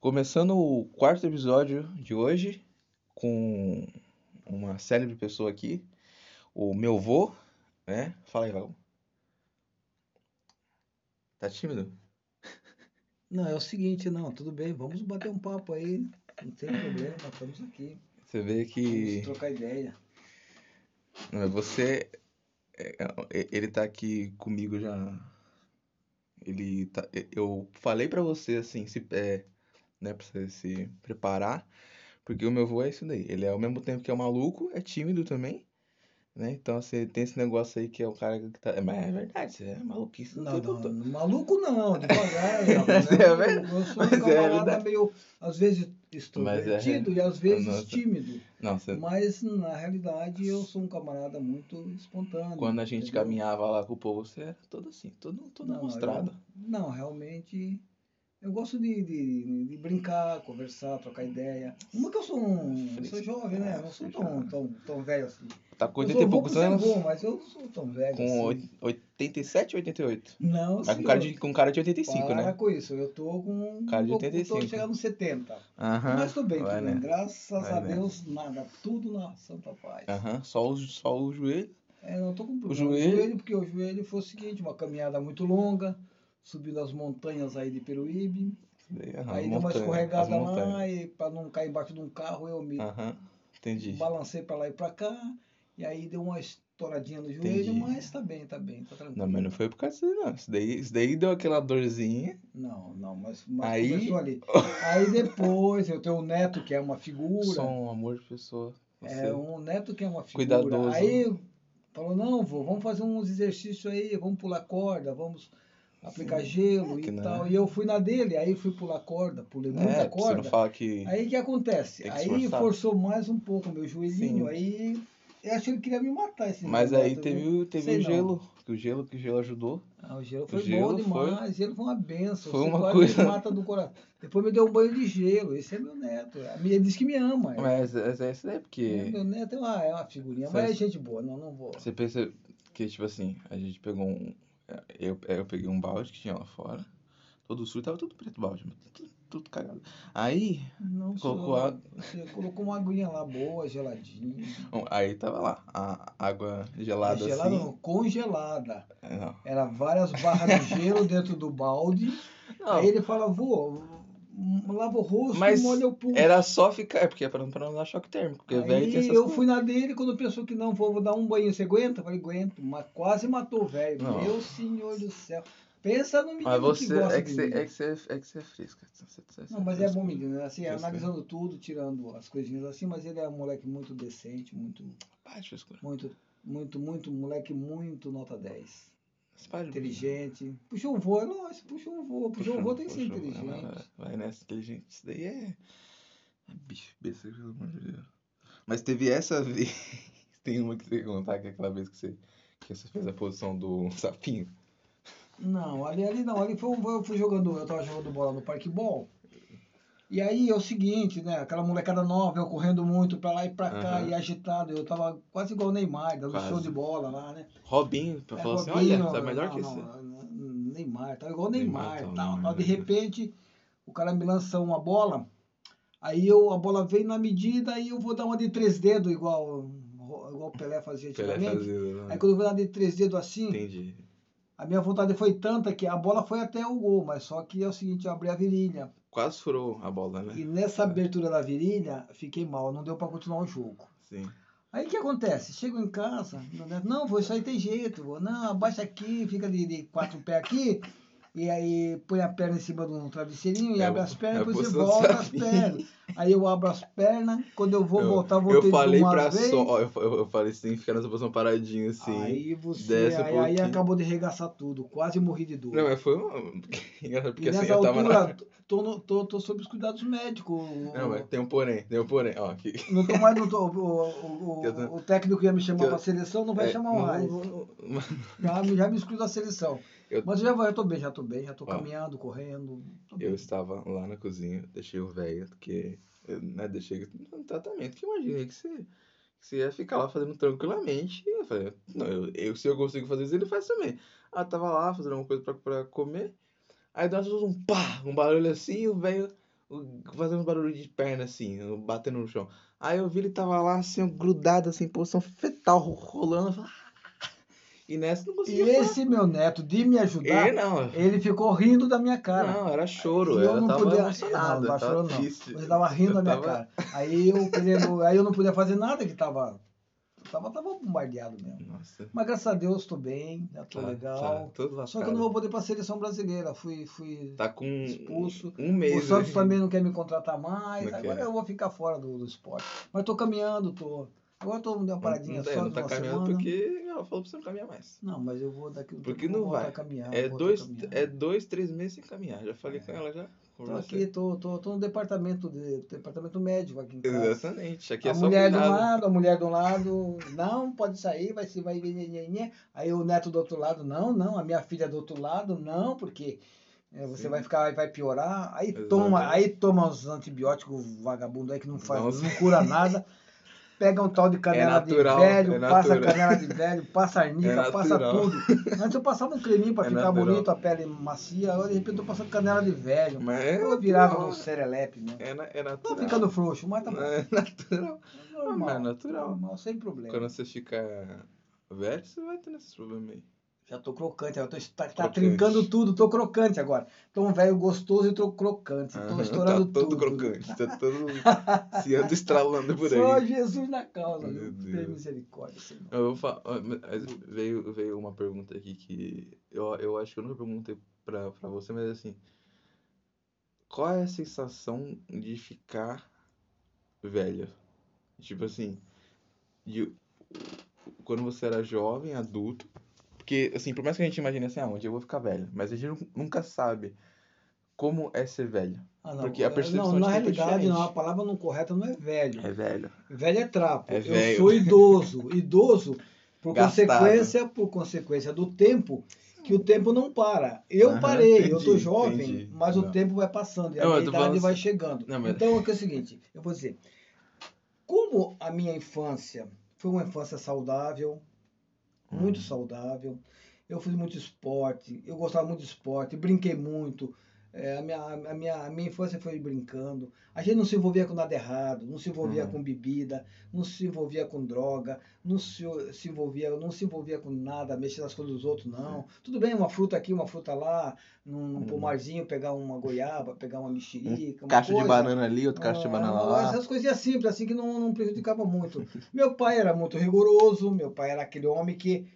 Começando o quarto episódio de hoje com uma célebre pessoa aqui, o meu vô, né? Fala aí, Raul. Tá tímido? Não, é o seguinte, não, tudo bem, vamos bater um papo aí, não tem problema, estamos aqui. Você vê Vamos que trocar ideia. é você, é, é, ele tá aqui comigo já. Ele tá, eu falei pra você assim, se, é, né, pra você se preparar, porque o meu vô é isso daí. Ele é ao mesmo tempo que é maluco, é tímido também, né? Então você tem esse negócio aí que é o cara que tá, mas é verdade, você é maluquice Não, não, todo. maluco não, devagar, Mas né? é verdade. eu sou um Mas é verdade. meio, às vezes é extrovertido e às vezes Nossa. tímido. Não, você, Mas na realidade eu sou um camarada muito espontâneo. quando a gente entendeu? caminhava lá com o povo, você era todo assim, todo, todo Não, mostrado. eu- não, realmente eu gosto de, de, de brincar, conversar, trocar ideia. Uma que eu sou um. Eu sou jovem, né? Eu não sou tão, tão, tão velho assim. Tá com Eu 80 e poucos anos, bom, mas eu não sou tão velho com assim. oit- 87 ou 88? Não, Tá com senhor. cara de, com cara de 85, Para né? com isso, eu tô com. Cara de tô- 85. Tô chegando nos 70. Aham, Mas tô bem, tô bem. né? Graças Vai a? Deus, nada. Tudo na Santa Paz. Aham, só o, só o joelho. É, não tô com problema. joelho? porque o joelho foi o seguinte, uma caminhada muito longa, subindo as montanhas aí de Peruíbe. Aham, aí deu uma escorregada lá e para não cair embaixo de um carro, eu me Aham, entendi. balancei para lá e para cá. E aí deu uma estouradinha no joelho, Entendi. mas tá bem, tá bem, tá tranquilo. Não, mas não foi por causa disso, não. Isso daí, isso daí deu aquela dorzinha. Não, não, mas, mas Aí- começou ali. Aí depois eu tenho um neto que é uma figura. Sou um amor de pessoa. Você. É um neto que é uma figura. Cuidadoso. Aí falou, não, vô, vamos fazer uns exercícios aí, vamos pular corda, vamos aplicar gelo É e tal. é. E eu fui na dele, aí fui pular corda, pulei muita É, você não corda. fala que. Aí o que acontece? Que Aí esforçar. forçou mais um pouco o meu joelhinho, Sim. aí eu acho que ele queria me matar esse Mas aí teve, o- teve Sei o gelo. Que o gelo, que o gelo ajudou. Ah, o gelo foi gelo bom foi- demais, o gelo foi uma benção. foi Você uma coisa- mata do coração. Depois me deu um banho de gelo, esse é meu neto. Ele disse que me ama. Mas é, é isso daí, É, porque Meu neto é uma, é uma figurinha, Sabe- mas é gente boa, não, não vou. você pensa que, tipo assim, a gente pegou um. Eu, eu peguei um balde que tinha lá fora. Todo sujo, tava tudo preto o balde, tudo, tudo cagado. Aí, Não Colocou água. Você colocou uma aguinha lá boa, geladinha. aí tava lá, a água gelada gelada assim. não, congelada. É, não. Era várias barras de gelo dentro do balde. Não, Aí ele fala, vô, hum, lava o rosto Mas e molha o pulso. era só ficar. É porque é pra não, pra não dar choque térmico. Porque velho tem essas eu coisas. fui na dele, quando pensou que não, vou, vou dar um banho, você aguenta? Eu falei, aguento, mas quase matou o velho. Não. Meu senhor do céu. Pensa no menino Mas que você gosta é que você, mim. é que você, é que você é. Você- você- Não, mas é bom menino, né? assim, Fresca. analisando tudo, tirando as coisinhas assim, mas ele é um moleque muito decente, muito, Para frescura. muito, muito, muito, moleque muito nota 10. Inteligente. Puxou o voo, é lógico, puxou o voo. Puxou o voo tem que ser inteligente. Vai, vai nessa inteligente. Isso daí é. É bicho, besta, pelo amor de Deus. Mas teve essa vez. Tem uma que você contar, que é aquela vez que você, que você fez a posição do sapinho. Não, ali, ali não, ali foi, um- eu fui jogando, eu tava jogando bola no Parque Ball. E aí é o seguinte, né? Aquela molecada nova, eu correndo muito pra lá e pra cá, Aham. e agitado. Eu tava quase igual o Neymar, dando Quase. show de bola lá, né? Robinho, É, falou assim: Robinho, olha, tá melhor não, que não, Neymar, tá igual o Neymar, Neymar, tá, tal, Neymar, tal. De né? repente, o cara me lança uma bola, aí eu, a bola vem na medida, aí eu vou dar uma de três dedos, igual, igual o Pelé fazia Pelé antigamente. fazia, né? Aí quando eu vou dar de três dedos assim, Entendi. a minha vontade foi tanta que a bola foi até o gol, mas só que é o seguinte, eu abri a virilha. Quase furou a bola, né? E nessa abertura da virilha, fiquei mal, não deu pra continuar o jogo. Sim. Aí o que acontece? Chego em casa, não, vô, isso aí tem jeito, vô. não, abaixa aqui, fica de, de quatro pés aqui, e aí põe a perna em cima de um travesseirinho e É abre as pernas, é depois você do volta as pernas. Aí eu abro as pernas, quando eu vou Eu- voltar, voltei Eu falei uma pra vez. só. Eu, eu, eu falei assim, fica nessa posição paradinho assim. Aí você, desce um aí, aí acabou de regaçar tudo, quase morri de dor. Não, mas foi uma. Engraçado, e porque assim, nessa eu tava altura, na. tô, no- tô, tô sob os cuidados médicos. Não, mas tem um porém, tem um porém. Ó, aqui. Não tô mais, não tô, o, o, o, o técnico ia me chamar eu- pra seleção, não vai É, chamar mais. não. Já, me- já me excluiu da seleção. Eu- Mas eu já, vou- já tô bem, já tô bem, já tô Ó. caminhando, correndo. tô Eu estava lá na cozinha, deixei o velho, porque. Né, deixei no tratamento, que imaginei que você, que você ia ficar lá fazendo tranquilamente. Eu falei, não, eu, eu- se eu consigo fazer isso, ele faz também. Eu tava lá fazendo alguma coisa pra, pra comer. Aí deu um pá, um barulho assim, o velho fazendo barulho de perna assim, batendo no chão. Aí eu vi ele tava lá assim, grudado assim, em posição fetal, ro- rolando. eu falei. E nessa não E conseguia falar. esse meu neto, de me ajudar, Ele não. ele ficou rindo da minha cara. Não, era choro. E eu Eu não podia. emocionado, não, tava chorou não. triste. Ele tava rindo Eu da minha tava- cara. Aí eu querendo, aí eu não podia fazer nada que tava. Tava, tava bombardeado mesmo. Nossa. Mas graças a Deus estou bem, já tô Tá, legal. tá, Só que eu não vou poder para a seleção brasileira. Fui, fui Tá com expulso. um mês. O Santos né? também não quer me contratar mais. Não agora quer. eu vou ficar fora do, do esporte. Mas tô caminhando, tô. Agora tô dando uma paradinha não, tá, só não de tá caminhando semana. porque ela falou pra você não caminhar mais. Não, mas eu vou daqui um Porque tempo, não vai. caminhar. É dois, caminhar. é dois, três meses sem caminhar. Já falei com ela já. Tô aqui, tô, tô, tô no departamento, de, departamento médico aqui em casa. Exatamente. Aqui é a só mulher do cuidado. lado, a mulher do lado, não, pode sair, vai se vai. Aí o neto do outro lado, não, não, a minha filha do outro lado, não, porque é, você Sim. vai ficar, vai piorar. Aí Exatamente. toma, aí toma os antibióticos vagabundo aí que não faz, Nossa. não cura nada. Pega um tal de canela natural, de velho, é passa canela de velho, passa arnica, É passa tudo. Antes eu passava um creminho pra É ficar natural. bonito, a pele macia, agora de repente eu tô passando canela de velho. Mas é Eu virava natural. no serelepe mesmo. É, na- é Tô natural. ficando frouxo, mas tá bom. É natural. Normal, mas é natural. normal, sem problema. Quando você fica velho, você vai ter esses problemas aí. Já tô crocante, eu tô, tá, tá trincando tudo, tô crocante agora. Tô um velho gostoso e tô crocante. Tô Aham, estourando tá todo tudo. crocante, tá todo se anda estralando por Só aí. Jesus na causa, Meu? Deus. Tem misericórdia, Senhor. Eu vou fa- ó, mas veio, veio uma pergunta aqui que eu, eu acho que eu nunca perguntei pra, pra você, mas assim, qual é a sensação de ficar velho? Tipo assim, de, quando você era jovem, adulto, porque assim, por mais que a gente imagine assim, ah, onde eu vou ficar velho, mas a gente nu- nunca sabe como é ser velho. Ah, não, Porque a eu- percepção não, na é realidade, diferente. não, a palavra não correta não é velho. É velho. Velho é trapo. É eu velho. sou idoso. Idoso, por Gastado. consequência, por consequência do tempo, que o tempo não para. Eu Aham, parei, eu tô entendi, jovem, entendi. mas Não. o tempo vai passando e a Não, idade vai assim- chegando. Não, mas- Então, é o seguinte, eu vou dizer, como a minha infância foi uma infância saudável, muito Hum. saudável, eu fiz muito esporte, eu gostava muito de esporte, brinquei muito, é, a, minha, a, minha, a minha infância foi brincando. A gente não se envolvia com nada errado, não se envolvia Uhum. com bebida, não se envolvia com droga, não se, se envolvia, não se envolvia com nada, mexer nas coisas dos outros, não. Tudo bem, uma fruta aqui, uma fruta lá, num, num Uhum. pomarzinho, pegar uma goiaba, pegar uma mexerica, uma Cacho de banana ali, outro cacho de Ah, banana lá. Essas coisinhas simples, assim, que não, não prejudicava muito. Meu pai era muito rigoroso, meu pai era aquele homem que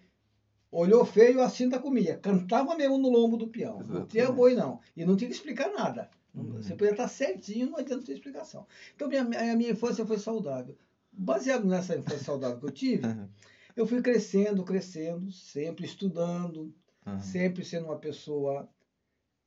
olhou feio, a cinta comia. Cantava mesmo no lombo do peão. Não tinha Exatamente. boi, não. E não tinha que explicar nada. Uhum. Você podia estar certinho, não adianta ter explicação. Então, minha, a minha infância foi saudável. Baseado nessa infância saudável que eu tive, Uhum. eu fui crescendo, crescendo, sempre estudando, Uhum. sempre sendo uma pessoa.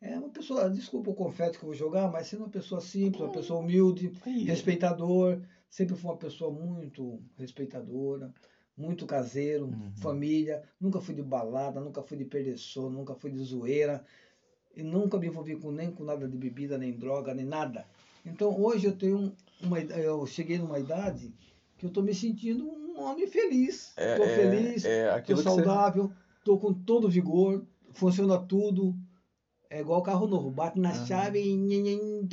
É uma pessoa, desculpa o confete que eu vou jogar, mas sendo uma pessoa simples, uma pessoa humilde, respeitador, sempre fui uma pessoa muito respeitadora, muito caseiro, Uhum. família, nunca fui de balada, nunca fui de perder sono, nunca fui de zoeira, e nunca me envolvi com, nem com nada de bebida, nem droga, nem nada. Então hoje eu tenho uma eu cheguei numa idade que eu estou me sentindo um homem feliz. É, Estou é- feliz, é estou que você... saudável, estou com todo vigor, funciona tudo. É igual carro novo, bate na Aham. chave e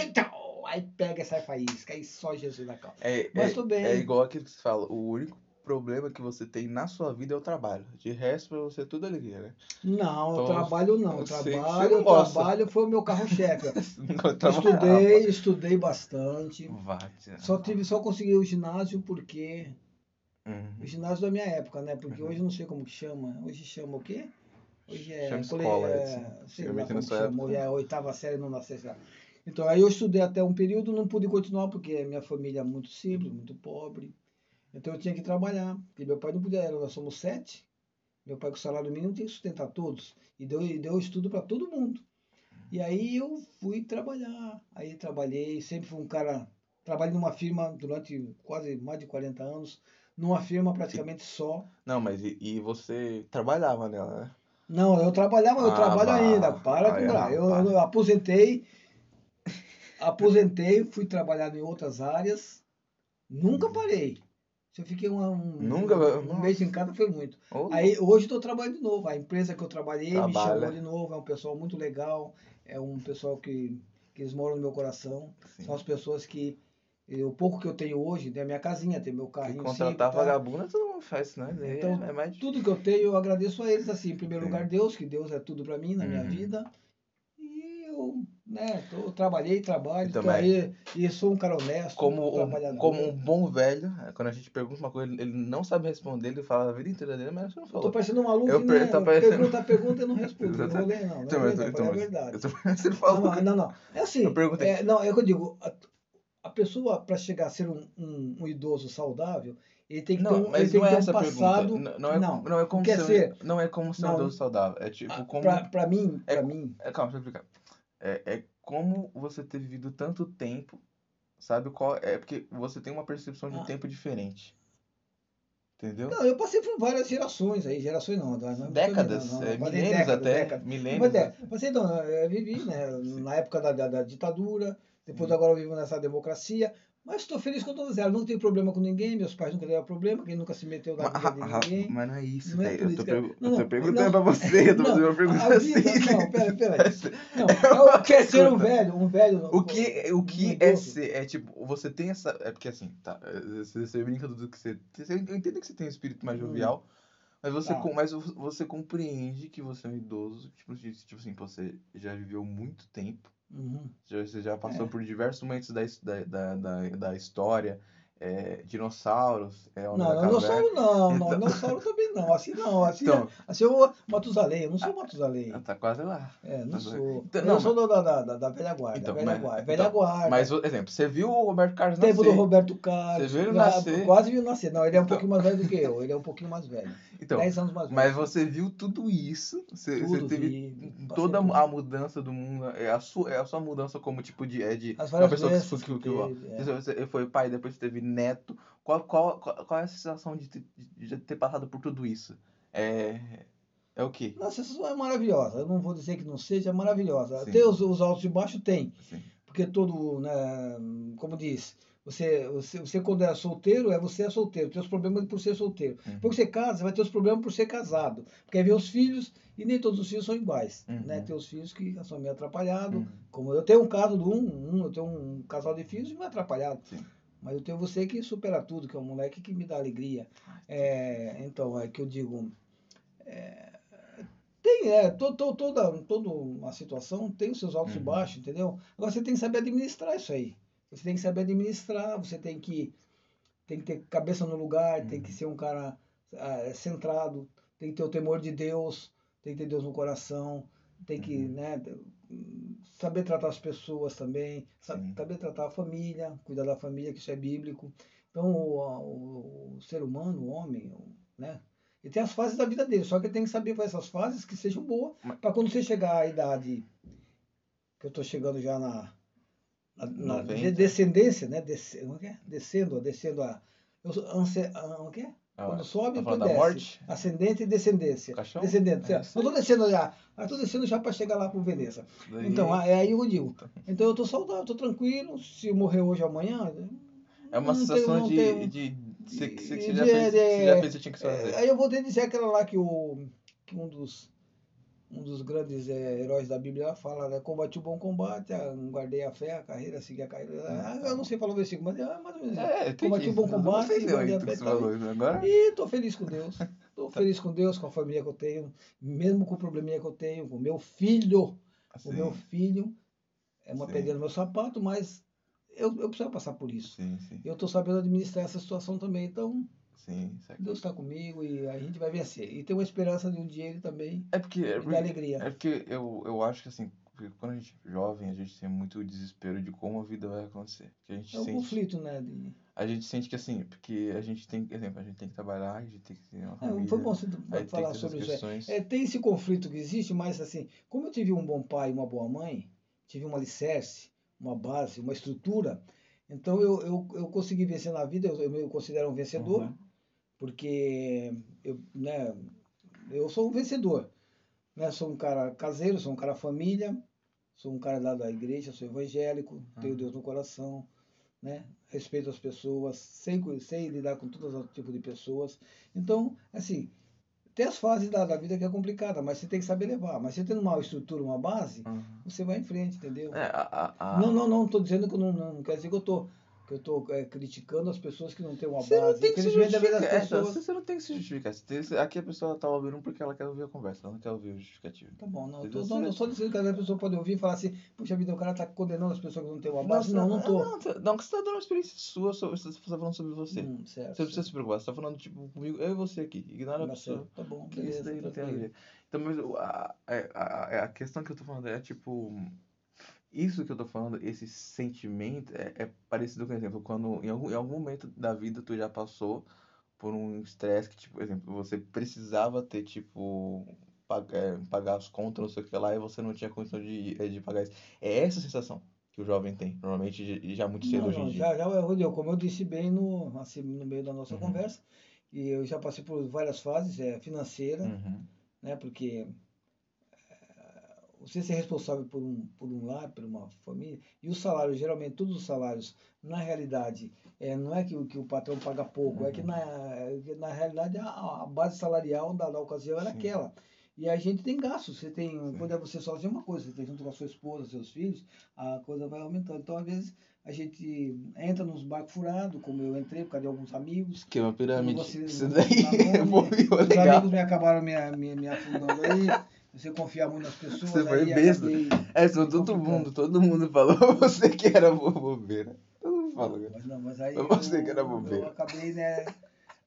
aí pega e sai faísca, aí só Jesus na calça. É, Mas é, tô bem. é igual aquilo que você fala, o único problema que você tem na sua vida é o trabalho. De resto, pra você é tudo alegria, né? Não, Então, trabalho não. eu Trabalho, não trabalho foi o meu carro-chefe. Não trabalhava. estudei, estudei bastante. Vai. Só tive, só consegui o ginásio porque Uhum. o ginásio da minha época, né? Porque Uhum. hoje eu não sei como que chama. Hoje chama o quê? Hoje é Chama escola, é, assim. sei lá Antigamente como chama. Hoje é a oitava série, nona sexta. Então aí eu estudei até um período, não pude continuar porque minha família é muito simples, muito pobre. Então eu tinha que trabalhar, porque meu pai não podia, nós somos sete. Meu pai com salário mínimo tinha que sustentar todos. E deu, e deu estudo para todo mundo. E aí eu fui trabalhar. Aí trabalhei, sempre fui um cara. Trabalhei numa firma durante quase mais de 40 anos. Numa firma praticamente só. Não, mas e, e você trabalhava nela, né? Não, eu trabalhava, eu Ah, trabalho vá. ainda. Para com bra- eu, rapaz. eu aposentei. Aposentei, fui trabalhar em outras áreas. Nunca parei. Se eu fiquei uma- um, Nunca? um mês em casa foi muito. Ô, Aí hoje estou trabalhando de novo. A empresa que eu trabalhei me Trabalha. chamou de novo. É um pessoal muito legal. É um pessoal que que eles moram no meu coração. Sim. São as pessoas que o pouco que eu tenho hoje, tem a minha casinha, tem meu E carrinho contratar simples, tá? vagabundo, todo mundo faz isso, né? Então, é mais Tudo que eu tenho, eu agradeço a eles assim, em primeiro Sim. lugar Deus, que Deus é tudo para mim na minha Uhum. vida. Eu, né, tô, trabalhei, trabalho, tô mas- aí e sou um cara honesto, como um, como um bom velho, quando a gente pergunta uma coisa, ele não sabe responder, ele fala a vida inteira dele, mas você não Eu tô falou. parecendo um maluco, Eu né? tá parecendo- Pergunta a pergunta e não respondo. Não vou ler, não. Não é mas- verdade, então, é verdade. eu tô- Você Não, falou. não, não, não. É assim. Eu perguntei- é, não, é o que eu digo. A, a pessoa, para chegar a ser um, um, um idoso saudável, ele tem que ter Não, um, ele mas não é ter essa um a passado. pergunta. Não, não é, não, não é como ser, ser- não é como ser um não. idoso saudável. É tipo como. Pra, pra mim, é- pra mim, É, calma, deixa eu explicar. É, é como você ter vivido tanto tempo, sabe qual é porque você tem uma percepção de Ah. tempo diferente. Entendeu? Não, eu passei por várias gerações aí, gerações não, não, não décadas, não, não, é, milênios décadas, até, décadas. milênios. Mas é, passei, não, eu vivi, né, na época da, da, da ditadura, depois Sim. agora eu vivo nessa democracia, mas estou feliz com todos eles, não tenho problema com ninguém, meus pais nunca tiveram problema, quem nunca se meteu na Mas, vida de ah, ninguém. mas não é isso, Não é eu política. pergu- perguntando pra você, eu tô fazendo uma pergunta assim. não, pera, pera. Não, é o que é ser um velho, um velho. O que, o que é ser? É tipo, você tem essa. É porque assim, tá. é, Você, você brinca do que você. você- Eu entendo que você tem um espírito mais Hum. jovial, mas você, Tá. mas vo- você compreende que você é um idoso. Tipo, tipo assim, você já viveu muito tempo. Uhum. Você já passou É. por diversos momentos da, da, da, da, história. é, dinossauros. É, Não, não, dinossauro não, não, Então- dinossauro também não, assim não, assim, Então, assim eu Matusalém, eu não sou Matusalém. tá quase lá. É, não sou. Então, eu não, sou da, da, da, velha guarda, Então, velha mas- guarda, então, velha guarda. Mas, exemplo, você viu o Roberto Carlos Tempo nascer. do Roberto Carlos. Você viu ele ah, nascer. Quase viu nascer. Não, ele é um Então. pouquinho mais velho do que eu. Ele é um pouquinho mais velho. Então, 10 anos mais velho. Mas você viu tudo isso, você, você Tudo teve vi, toda tudo. a mudança do mundo, é a sua, é a sua mudança como tipo de, é de As uma várias pessoa que, que, que, que é. você você foi pai, depois você teve neto. Qual, qual, qual, qual é a sensação de ter, de ter passado por tudo isso? É, é o quê? Nossa, isso é maravilhosa. Eu não vou dizer que não seja, é maravilhosa. Sim. Tem os, os altos e baixos? Tem. Assim, Porque todo, né, como diz, você, você, você quando é solteiro, é você é solteiro, tem os problemas por ser solteiro. Uhum. Porque você casa, você vai ter os problemas por ser casado. Porque aí vem os filhos, e nem todos os filhos são iguais. Uhum. Né? Tem os filhos que são meio atrapalhados. Uhum. Como eu tenho um caso do um, um, eu tenho um casal de filhos e não é atrapalhado. Sim. Mas eu tenho você que supera tudo, que é um moleque que me dá alegria. É, então, é que eu digo. é, tem, é, to, to, toda, toda uma situação tem os seus altos e Uhum. baixos, entendeu? Agora você tem que saber administrar isso aí. Você tem que saber administrar, você tem que, tem que ter cabeça no lugar, tem que Uhum. ser um cara ah, centrado, tem que ter o temor de Deus, tem que ter Deus no coração, tem que Uhum. né, saber tratar as pessoas também, sa- Sim. saber tratar a família, cuidar da família, que isso é bíblico. Então, o, o- o ser humano, o homem, né? Ele tem as fases da vida dele, só que ele tem que saber fazer essas fases que sejam boas, para quando você chegar à idade que eu estou chegando já na, na, na 90. de- descendência, né? Desce, é que é? Descendo, descendo a. Eu anse, a, o que é? Ah, Quando sobe, tá desce. morte? Ascendente e descendência. Caixão? Descendente. É isso aí. estou descendo já. Estou descendo já para chegar lá para o Veneza. Daí- Então, é aí eu digo. Então eu estou saudável, estou tranquilo. Se eu morrer hoje ou amanhã. é uma sensação de, tenho- de, de, você- já fez, o que tinha que fazer. É, aí eu vou ter que dizer aquela lá que, o, que um dos um dos grandes é, heróis da Bíblia ela fala, né? Combati o bom combate, ah, guardei a fé, a carreira, segui a carreira. Ah, eu não sei falar o versículo, mas é mais ou menos. É, Combati o bom combate, guardei a fé, tá falou agora. E tô feliz com Deus. Tô feliz com Deus, com a família que eu tenho, mesmo com o probleminha que eu tenho, com o meu filho. Assim, O meu filho é uma Sim. pedrinha no meu sapato, mas eu, eu preciso passar por isso. sim, sim, Eu tô sabendo administrar essa situação também, então sim. Deus está comigo e a gente vai vencer. E tem uma esperança de um dia ele também É porque, é porque, alegria. é porque eu, eu acho que assim, quando a gente é jovem, a gente tem muito desespero de como a vida vai acontecer. Que a gente É um sente, conflito, né? de- a gente sente que assim, porque a gente tem, exemplo, a gente tem que trabalhar, a gente tem que ter uma É, família. foi bom você falar sobre isso. É, tem esse conflito que existe, mas assim, como eu tive um bom pai e uma boa mãe, tive um alicerce, uma base, uma estrutura, então eu, eu, eu consegui vencer na vida, eu, eu me considero um vencedor, Uhum. porque eu, né, eu sou um vencedor. Né? Sou um cara caseiro, sou um cara família, sou um cara lá da igreja, sou evangélico, tenho Uhum. Deus no coração, né? respeito as pessoas, sei, sei lidar com todo tipo de pessoas. Então, assim, tem as fases da, da vida que é complicada, mas você tem que saber levar. Mas você tendo uma estrutura, uma base, Uhum. você vai em frente, entendeu? É, a, a. Não, não, não, estou dizendo que eu não, não, não quer dizer que eu tô, que eu tô é, criticando as pessoas que não têm uma Você não base. tem que se justificar. É, pessoas. você não tem que se justificar. Tem- Aqui a pessoa tá ouvindo porque ela quer ouvir a conversa, ela não quer ouvir o justificativo. Tá bom, não, tô, eu só dizendo que a pessoa pode ouvir e falar assim, puxa vida, o cara tá condenando as pessoas que não têm uma base. Não, não, você- tô. Não, não, que você tá dando uma experiência sua, sobre, você tá falando sobre você. Hum, certo. Você não precisa se preocupar, você tá falando, tipo, comigo, eu e você aqui. Ignora a Tá pessoa. certo, Tá bom, Que isso beleza. daí não tem a ver. Então, mas a, a, a, a questão que eu tô falando é, tipo, isso que eu tô falando, esse sentimento é, é parecido com, por exemplo, quando em algum, em algum momento da vida tu já passou por um estresse que, tipo, por exemplo, você precisava ter, tipo, pag- é, pagar as contas, não sei o que lá, e você não tinha condição de, é, de pagar isso. É essa já que o jovem tem, normalmente já- já muito cedo Não, hoje em não, dia. já, já, Rodrigo, como eu disse bem no, assim, no meio da nossa Uhum. conversa, e eu já passei por várias fases, é, financeira, Uhum. né, porque você ser responsável por um, por um lar, por uma família, e o salário, geralmente todos os salários, na realidade, é, não é que, o- que o patrão paga pouco, é que Uhum. na, é que na realidade a, a base salarial da, da ocasião era Sim. aquela. E a gente tem gastos, você tem, Sim. quando é você sozinho é uma coisa, você tem junto com a sua esposa, seus filhos, a coisa vai aumentando. Então, às vezes, a gente entra nos barcos furados, como eu entrei por causa de alguns amigos, Que é uma pirâmide. você- Isso daí não- é bom, os legal. amigos me acabaram me, me, me afundando aí. Você confiar muito nas pessoas. Você foi besta. acabei- É, só todo mundo, todo mundo falou você que era bo- bobeira. Todo mundo falou. Mas não, mas aí Foi você eu, que era bobeira. eu acabei, né?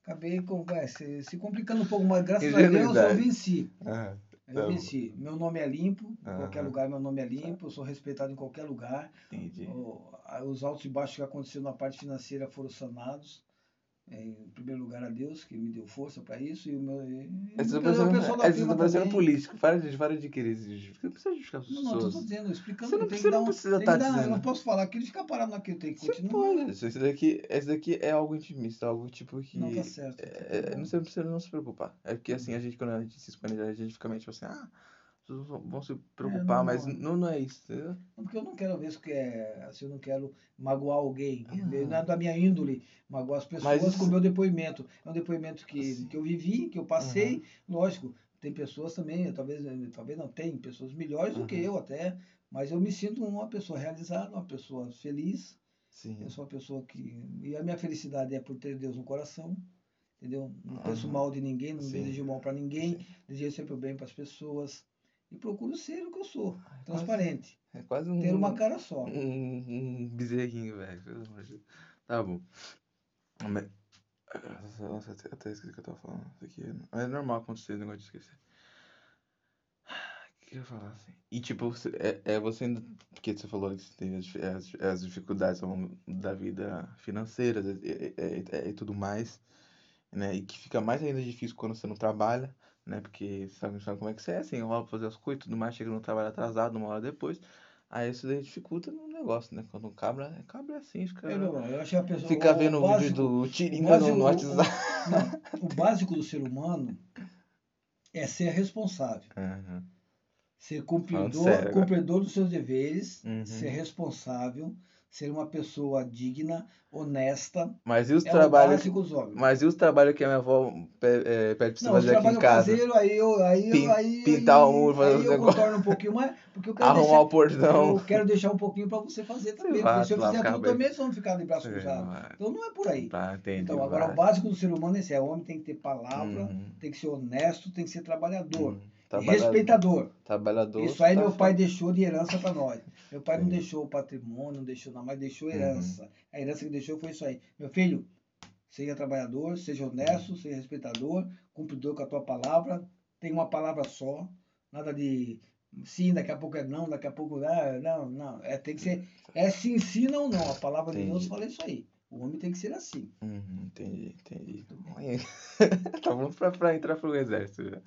Acabei com, é, se, se complicando um pouco, mas graças a Deus eu venci. Ah, Eu Tá venci. Meu nome é limpo, em qualquer Aham. lugar meu nome é limpo, eu sou respeitado em qualquer lugar. entendi. Os altos e baixos que aconteceram na parte financeira foram sanados. É, Em primeiro lugar a Deus, que me deu força para isso, e o meu. E, Essa tá parecendo, pessoal da firma tá parecendo também. político. Para de, para de querer justificar. Não precisa justificar Não, não, pessoas. dizendo, explicando. Você não tem que precisa- dar não um- precisa tem tá dar- Eu dizendo. não posso falar que ele fica parado naquilo, tem que Você continuar. pode. Isso esse daqui, esse daqui é algo intimista, algo tipo que. Não, tá certo. é, é, não você não precisa não se preocupar. É porque assim, a gente, quando a gente se expande, a gente fica meio tipo assim, ah, pessoas vão- se preocupar, não, mas não. não, é isso, entendeu? Porque eu não quero ver isso que é. Assim, eu não quero magoar alguém. Ah. Não é da minha índole magoar as pessoas Mas- com o meu depoimento. É um depoimento que, Sim. que eu vivi, que eu passei. Lógico, tem pessoas também, talvez, talvez não tem, pessoas melhores do que Uhum. eu até. Mas eu me sinto uma pessoa realizada, uma pessoa feliz. Sim. Eu sou uma pessoa que. E a minha felicidade é por ter Deus no coração. Entendeu? Não penso Uhum. mal de ninguém, não Sim. desejo mal para ninguém, Sim. desejo sempre o bem para as pessoas. E procuro ser o que eu sou, É quase, transparente. é quase um, Ter uma cara só. um, um bezerrinho, velho. Tá bom. Nossa, até, até esqueci o que eu tava falando. Isso aqui é, é normal acontecer esse negócio de esquecer. O que eu ia falar assim? E tipo, você- é, é você ainda. Porque você falou que você teve as, dif- as, as dificuldades ao longo da vida financeira e, e- e- e tudo mais, né? E que fica mais ainda difícil quando você não trabalha, né? Porque sabe, sabe como é que você é, assim, enrola pra fazer as coisas e tudo mais, chega no trabalho atrasado, uma hora depois. Aí isso daí dificulta no negócio, né? Quando cabra, cabra é assim, fica, Eu, não, eu acho que a pessoa. fica o vendo o básico, vídeo do o Tiringa básico- no, no o- WhatsApp. Não, o básico do ser humano é ser responsável. Aham. Ser cumpridor, sério cumpridor dos seus deveres, Uhum. ser responsável, ser uma pessoa digna, honesta. Mas e os É trabalhos. homens. Mas e os trabalhos que a minha avó é, pede pra você Não, fazer aqui em casa? caseiros, aí eu, aí, Pin- aí, pintar o muro, fazer aí os eu contorno um pouquinho mais, porque eu quero Arrumar deixar, o portão. eu quero deixar um pouquinho para você fazer também, vai porque se eu fizer tudo bem. também, vocês vão ficar de braço cruzado. Então não é por aí. Tá, entendi. Então, agora vai. o básico do ser humano é esse, é homem tem que ter palavra, Uhum. tem que ser honesto, tem que ser trabalhador, Uhum. Trabalhador, respeitador. trabalhador. Isso aí tá meu pai deixou de herança para nós. Meu pai não deixou o patrimônio, não deixou nada, mas deixou Uhum. herança. A herança que deixou foi isso aí. Meu filho, seja trabalhador, seja honesto, seja respeitador, cumpridor com a tua palavra, tem uma palavra só, nada de sim, daqui a pouco é não, daqui a pouco ah, não, não. É, tem que ser, é sim, sim, não, não. A palavra de Deus Entendi. fala isso aí. O homem tem que ser assim. Uhum, entendi, entendi. Tá bom pra, pra entrar pro exército já.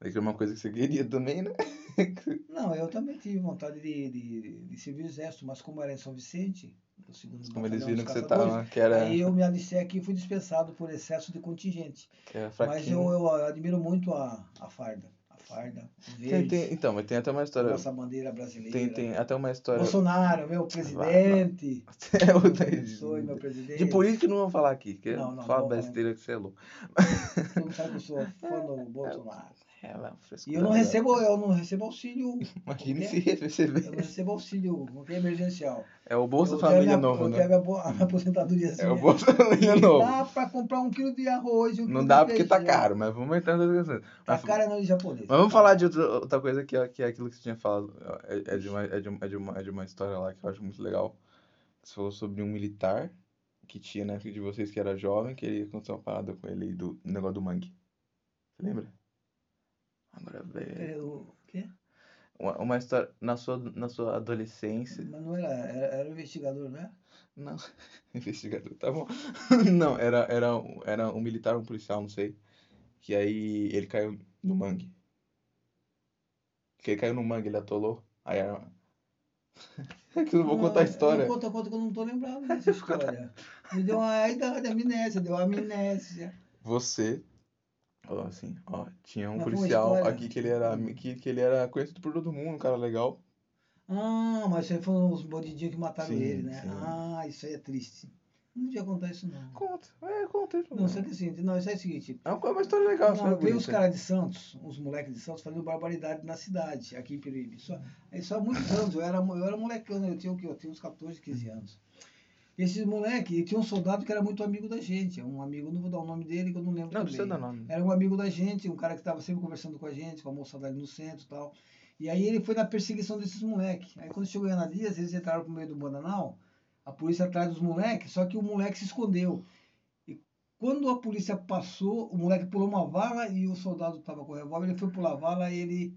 Daqui é uma coisa que você queria também, né? Não, eu também tive vontade de, de, de servir o exército, mas como era em São Vicente, no segundo Como eles viram que você caçadores, tava, que era, Aí eu me alistei aqui e fui dispensado por excesso de contingente. que Mas eu, eu admiro muito a, a farda. A farda Tem, verde, tem- então, mas tem até uma história. nossa bandeira brasileira. Tem, tem até uma história. Bolsonaro, meu presidente. É o- meu presidente. De política não vamos falar aqui, que Não, não, fala não vou besteira que você é louco. Todo mundo sabe que eu sou fã do Bolsonaro. É lá, E eu não recebo, eu não recebo auxílio. Imagine quê? se receber. Eu não recebo auxílio qualquer emergencial. É o Bolsa eu quero Família minha, Novo, eu né? quero minha, bo- a minha aposentadoria assim. É o Bolsa Família Novo. Dá pra comprar um quilo de arroz. Um Não dá porque tá caro, mas vamos entrando nas questões. Tá Mas, caro é não de japonês. mas vamos falar de outra, outra coisa que, é- que é aquilo que você tinha falado. É, é de uma, é, de, uma- é, de uma, é de uma história lá que eu acho muito legal. Você falou sobre um militar que tinha na época de vocês que era jovem, que ele aconteceu uma parada com ele do negócio do mangue. Você lembra? Agora, velho. É, o quê? Uma, uma história na sua, na sua adolescência. Mas não era, era, era investigador, né? Não, investigador, tá bom. Não, era, era, um- era um militar, um policial, não sei. Que aí ele caiu no mangue. Que ele caiu no mangue, ele atolou. Aí era. É que eu não vou contar a história. Conta, conta que eu não tô lembrado dessa história. Me deu uma idade, amnésia, deu amnésia. Você, ó, assim, ó, tinha um Mas policial história. aqui que ele era, que, que ele era conhecido por todo mundo, um cara legal. Ah, mas isso aí foram os bandidinhos que mataram Sim, ele, né? sim. Ah, isso aí é triste. Não devia contar isso, não. Conta, é, conta aí. Não, só que assim, não, isso é o seguinte. É uma é história legal, Não, tem uns bonita. caras de Santos, uns moleques de Santos fazendo barbaridade na cidade, aqui em Peruíbe. Só, aí só há muitos anos, eu era, eu era molecão, né? eu tinha o quê? Eu tinha uns 14, 15 anos. E esses moleques, e tinha um soldado que era muito amigo da gente, um amigo, não vou dar o nome dele, que eu não lembro Não, também. dar nome. Era um amigo da gente, um cara que estava sempre conversando com a gente, com a moçada ali no centro e tal. E aí ele foi na perseguição desses moleques. Aí quando chegou em Anadias, eles entraram pro meio do Bananal, a polícia atrás dos moleques, só que o moleque se escondeu. E quando a polícia passou, o moleque pulou uma vala e o soldado estava com o revólver, ele foi pular a vala e ele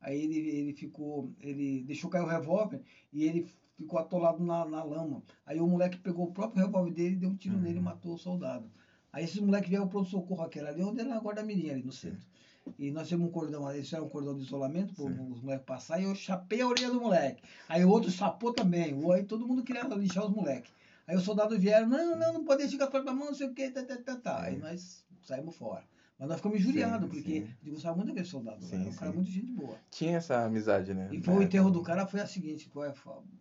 aí ele, ele ficou, ele deixou cair o revólver e ele ficou atolado na, na lama. Aí o moleque pegou o próprio revólver dele, deu um tiro Uhum. nele e matou o soldado. Aí esses moleques vieram pro socorro aquele ali, onde era a guarda-mirim ali no centro. E nós tínhamos um cordão, ali, isso era um cordão de isolamento para os moleques passarem, e eu chapei a orelha do moleque. Aí o outro chapou também, o- aí todo mundo queria lixar os moleques. Aí os soldados vieram, não, não, não pode chegar fora da mão, não sei o que, tá, tá, tá, tá. Aí nós saímos fora. Mas nós ficamos injuriados, Sim, porque sim. eu gostava muito daquele soldado Sim, era um cara sim. muito gente boa. Tinha essa amizade, né? E foi o enterro do cara foi a seguinte, foi,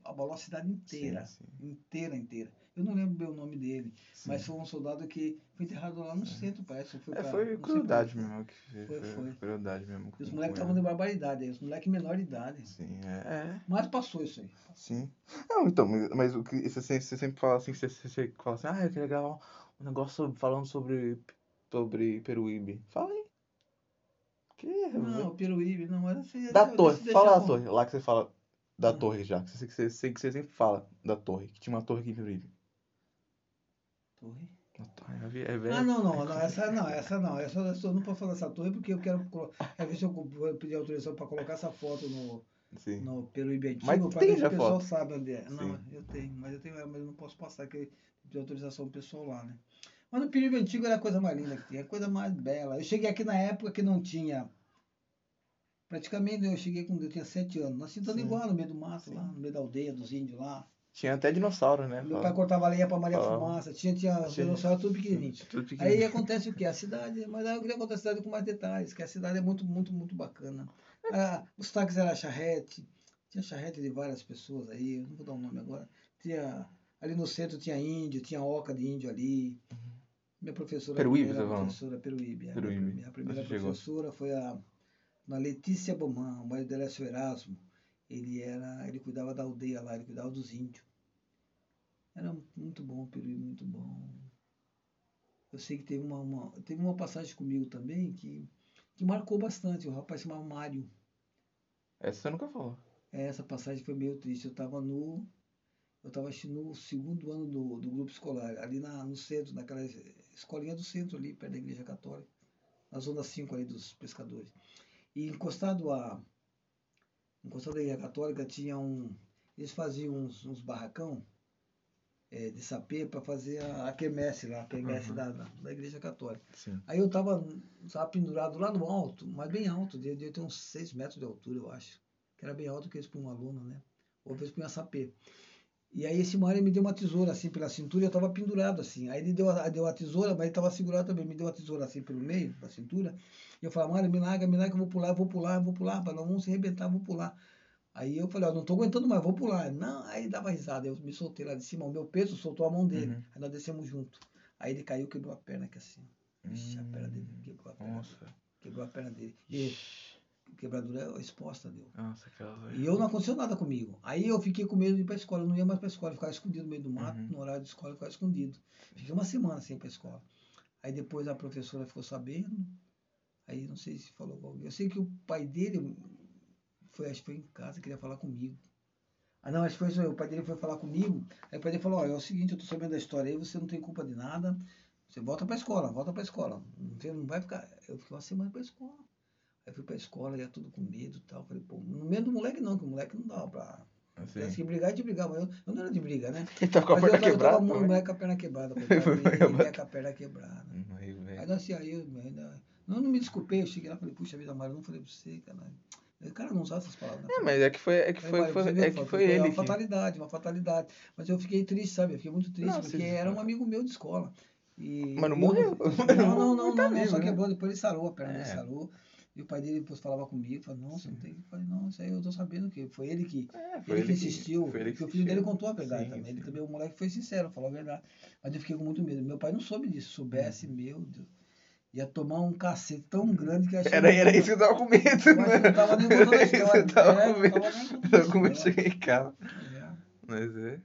abalou a cidade inteira, Sim, inteira, inteira. Eu não lembro bem o nome dele, sim. mas foi um soldado que foi enterrado lá no centro, parece. Foi, É, pra- foi crueldade mesmo. Que foi, Foi, foi, crueldade mesmo. E os moleques estavam ele. de barbaridade aí, os moleques menor de idade. Sim, é. é. Mas passou isso aí. Sim. Não, então, mas, o que você, sempre- você sempre fala assim, você, você, fala assim, ah, eu queria gravar um negócio falando sobre, sobre Peruíbe. Fala aí. Que Não, Peruíbe, não, mas assim. Da torre, fala da torre, lá que você fala da Ah. torre já, que você, que você, sei que você sempre fala da torre, que tinha uma torre aqui em Peruíbe. Torre? É é. Ah, não, não, não, essa não, essa não, essa eu não posso falar dessa torre porque eu quero quero ver se eu vou pedir autorização para colocar essa foto no, Sim. no Peruíbe antigo, Mas para tem o pessoal foto. sabe onde é. Não, eu tenho, mas eu tenho, mas eu não posso passar que pedir autorização pessoal lá, né? Mas no Peruíbe antigo era a coisa mais linda que tinha, a coisa mais bela. Eu cheguei aqui na época que não tinha Praticamente eu cheguei quando eu tinha sete anos. Tudo Sim. igual, no meio do mato, Sim. lá, no meio da aldeia dos índios lá. Tinha até dinossauro, né? Meu pai cortava lenha para Maria Fala. Fumaça, tinha, tinha, dinossauro tudo pequenininho. Tudo Aí pequenininho. acontece o quê? A cidade, mas aí eu queria contar a cidade com mais detalhes, que a cidade é muito, muito, muito bacana. Ah, os táxis eram charrete, tinha charrete de várias pessoas aí, não vou dar o nome agora. Tinha, ali no centro tinha índio, tinha oca de índio ali. Minha professora. Peruíbe, a tá falando? professora Peruíbe. é. Peruíbe. Minha primeira Você chegou. professora foi a, a Letícia Boman, o marido dela é Erasmo. Ele era, ele cuidava da aldeia lá, ele cuidava dos índios. Era muito bom, Peruíbe, muito bom. Eu sei que teve uma, uma- teve uma passagem comigo também que, que marcou bastante. O rapaz chamava Mário. Essa você nunca falou. É, Essa passagem foi meio triste. Eu estava no. Eu estava no segundo ano do, do grupo escolar, ali na, no centro, naquela escolinha do centro ali, perto da igreja católica, na zona 5 ali dos pescadores. E encostado a. Encostado à igreja católica tinha um. Eles faziam uns, uns barracão eh, de sapê para fazer a, a quermesse lá, a quermesse Uhum. da, da, da igreja católica. Sim. Aí eu tava, tava pendurado lá no alto, mas bem alto, devia ter uns 6 metros de altura, eu acho. Que era bem alto que eles põem um aluno, né? Ou eles a sapê. E aí esse Mário me deu uma tesoura assim pela cintura e eu tava pendurado assim. Aí ele deu a, deu a tesoura, mas ele tava segurado também, me deu a tesoura assim pelo meio, da cintura. E eu falei, Mário, me larga, me larga, eu vou pular, eu vou pular, eu vou pular, para não se arrebentar, vou pular. Aí eu falei, ó, não tô aguentando mais, vou pular. Não, aí dava risada, eu me soltei lá de cima, o meu peso soltou a mão dele. Uhum. Aí nós descemos junto. Aí ele caiu, quebrou a perna aqui assim. Ixi, a perna dele quebrou a perna. Nossa. Quebrou a perna dele. E quebradura exposta deu. Nossa. E eu não aconteceu nada comigo. Aí eu fiquei com medo de ir pra escola. Eu não ia mais pra escola. Eu ficava escondido no meio do mato, Uhum. no horário de escola, eu ficava escondido. Fiquei uma semana sem ir pra escola. Aí depois a professora ficou sabendo. Aí não sei se falou com alguém. Eu sei que o pai dele foi, acho que foi em casa, queria falar comigo. Ah, não, acho que foi isso aí. O pai dele foi falar comigo. Aí o pai dele falou: Olha, é o seguinte, eu tô sabendo da história aí, você não tem culpa de nada. Você volta pra escola, volta pra escola. Não, tem- não vai ficar. Eu fiquei uma semana pra escola. Aí fui pra escola, ia tudo com medo e tal. Falei, pô, no medo do moleque não, que o moleque não dava pra. Tivesse Assim. que brigar, a gente brigava. Eu, eu não era de briga, né? Ele tá com a Mas eu, perna tava- eu quebrada. tava também. moleque com a perna quebrada. coitado dele, quebrar. ia com a perna quebrada. Aí, Aí nós assim, aí eu ainda. Não, não me desculpei, eu cheguei lá e falei, puxa vida, Mário, eu não falei pra você, cara. O cara não usa essas palavras. né? É, mas é que foi, é que foi, foi- é que foi ele uma que. fatalidade, uma fatalidade. Mas eu fiquei triste, sabe? Eu fiquei muito triste, Não, porque vocês- era um amigo meu de escola. E, Mas não e eu morreu. Não, não, não, Tá não, não, só né? quebrou, depois ele sarou, a perna dele É. sarou. E o pai dele depois falava comigo, falou, não, você não tem que. Eu falei, não, isso aí eu tô sabendo que foi ele que. É, foi Ele que insistiu, foi ele porque que o filho dele contou a verdade Sim, também. Ele sim. também, o moleque foi sincero, falou a verdade. Mas eu fiquei com muito medo. Meu pai não soube disso. Se soubesse, meu Deus, ia tomar um cacete tão grande que eu achei Era, que- era isso que eu tava com medo, eu que né? não tava nem contando a que história. eu tava É, com medo. tava nem contando a Tava com medo de história. chegar em casa. É. Mas é.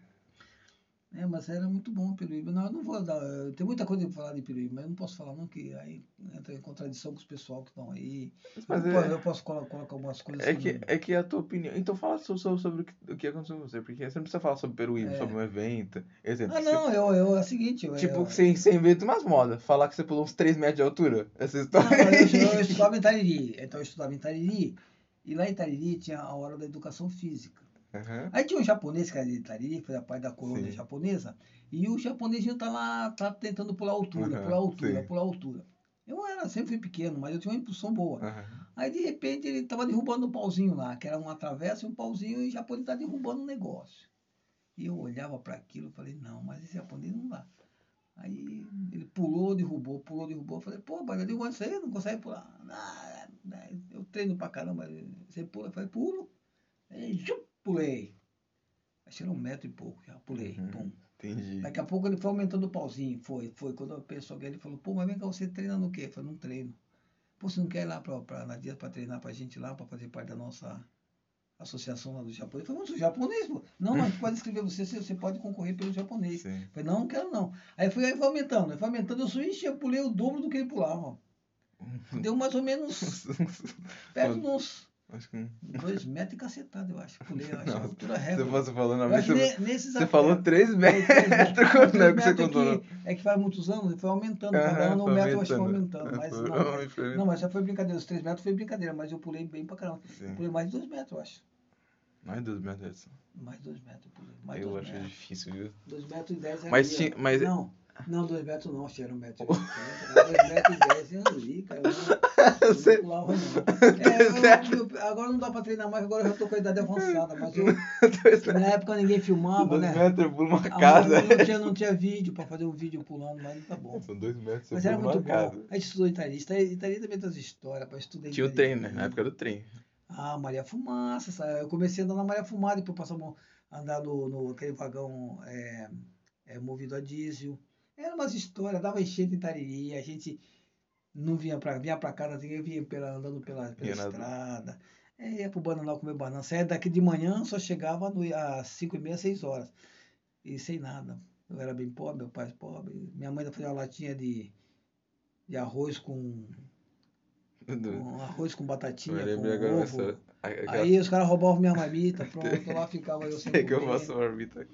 É, mas era muito bom o Peruíbe. Não, eu não vou dar. eh, Tem muita coisa pra falar de Peruíbe, mas eu não posso falar não, que aí entra em contradição com os pessoal que estão aí. Mas eu, posso, é, eu posso colo- colocar algumas coisas é, que, não- é que a tua opinião. Então fala so- so- sobre, o que, aconteceu com você. Porque você não precisa falar sobre Peruíbe, É. sobre um evento. Exemplo. Ah, você- não, eu, eu, é o seguinte. Eu, Tipo, eu, você, você inventa umas modas. Falar que você pulou uns 3 metros de altura. Essa Não, história. mas eu, eu estudava em Tariri. Então eu estudava em Tariri. E lá em Tariri tinha a hora da educação física. Aham. Aí tinha um japonês que era de Tariri, fazia parte da colônia japonesa. E o japonesinho tá lá, tá tentando pular altura, Aham, pular altura, sim. pular altura. Eu era, sempre fui pequeno, mas eu tinha uma impulsão boa. Aham. Aí de repente ele tava derrubando um pauzinho lá, que era uma travessa e um pauzinho, e o japonês tá derrubando um negócio. E eu olhava para aquilo e falei, não, mas esse japonês não dá. Aí ele pulou, derrubou, pulou, derrubou. Eu falei, pô, mas eu digo, você não consegue pular. Ah, né, eu treino pra caramba. Você pula? Eu falei, pulo. Aí, jup, pulei. Achei um metro e pouco, já pulei. Uhum. Pum. Entendi. Daqui a pouco ele foi aumentando o pauzinho. Foi, foi. Quando eu pensou alguém, ele falou, pô, mas vem cá, você treina no quê? Eu falei, não treino. Pô, você não quer ir lá pra, pra Nadia pra treinar pra gente lá, pra fazer parte da nossa associação lá do Japão? Ele falou, mas o japonês, pô. Não, mas pode escrever você, você pode concorrer pelo japonês. Sim. Eu falei, não, não quero não. Aí foi, aí foi aumentando, aí foi aumentando, eu suí, eu pulei o dobro do que ele pulava. Deu mais ou menos perto de uns Acho que. um- dois metros e cacetado, eu acho. Pulei, eu acho, a Nossa, altura Você recorde. você vez. acho Você, que falou 3 é, metros. três metros. Três é que você contou? não? que- É que faz muitos anos, foi aumentando. Cada Aham, ano foi metro eu acho que foi aumentando. Mas Foi- não, mas, foi- não, mas já foi brincadeira. Os três metros foi brincadeira, mas eu pulei bem pra caramba. Sim. pulei mais de dois metros, eu acho. Mais 2 metros. Edson. Mais de dois metros eu pulei. Mais Eu dois acho metros. difícil, viu? Dois metros e dez Mas tinha- ó. mas- Não, não, dois metros não, tinha um metro e oitenta. Dois metros e dez eu ali, cara. Eu não, eu Você- não. É, eu- agora não dá pra treinar mais, agora eu já tô com a idade avançada. Mas eu, na época ninguém filmava, dois né? metros eu pulo uma Ah, casa. Não tinha, não tinha vídeo pra fazer um vídeo pulando, mas tá bom. São 2 metros, Mas era muito casa. bom. A gente estudou Itari. Itari, Itari também tem as histórias, para estudar Tinha o trem, né? Na época do trem. Ah, Maria Fumaça. sabe? Eu comecei a andar na Maria Fumaça, depois passamos a andar no, no aquele vagão é, é, movido a diesel. Era umas histórias, dava enchente em Tariri, a gente não vinha pra, vinha pra casa, eu vinha pela, andando pela, pela estrada. É, ia pro Bananal comer banana. Saía daqui de manhã, só chegava no, às 5 e meia, 6 horas. E sem nada. Eu era bem pobre, meu pai pobre. Minha mãe ainda fazia uma latinha de, de arroz com, com arroz com batatinha, com ovo. essa. Aí os caras roubavam minha marmita, pronto, lá ficava eu sem Sei que eu faço marmita.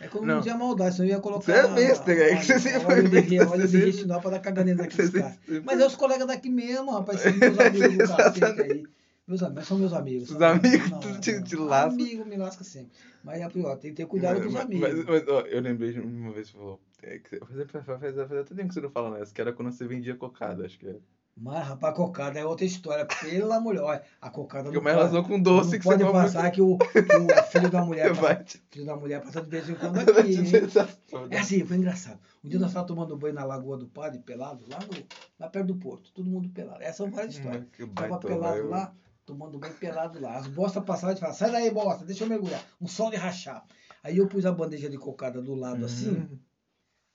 É quando Não. não tinha maldade, senão eu ia colocar... Você é besta, cara, é que você sempre foi de, besta, óleo de você retinol pra dar caganeira naqueles caras. Mas é os colegas daqui mesmo, rapaz, são meus amigos do cacete aí. Meus amigos, são meus amigos. Os amigos Não, tu te- não. te lascam. Amigo me lasca sempre. Mas é pior, tem que ter cuidado com os amigos. Mas, mas, ó, eu lembrei de uma vez que você falou. É, que você- faz, faz, faz, faz até tempo que você não fala nessa, que era quando você vendia cocada, acho que é. Mas, rapaz, a cocada é outra história. Pela mulher. Olha, a cocada Porque não uma relação com doce não que pode você passar que o, que o filho da mulher Vai passa, te- filho da mulher passa de vez em quando vai aqui. essa. É assim, foi engraçado. Um dia nós estávamos tomando banho na Lagoa do Padre, pelado, lá, no, lá perto do porto. Todo mundo pelado. Essas são várias histórias. Hum, que Tava baita, pelado vai, lá, tomando banho pelado lá. As bostas passavam e falavam, sai daí, bosta, deixa eu mergulhar. Um sol de rachar. Aí eu pus a bandeja de cocada do lado assim.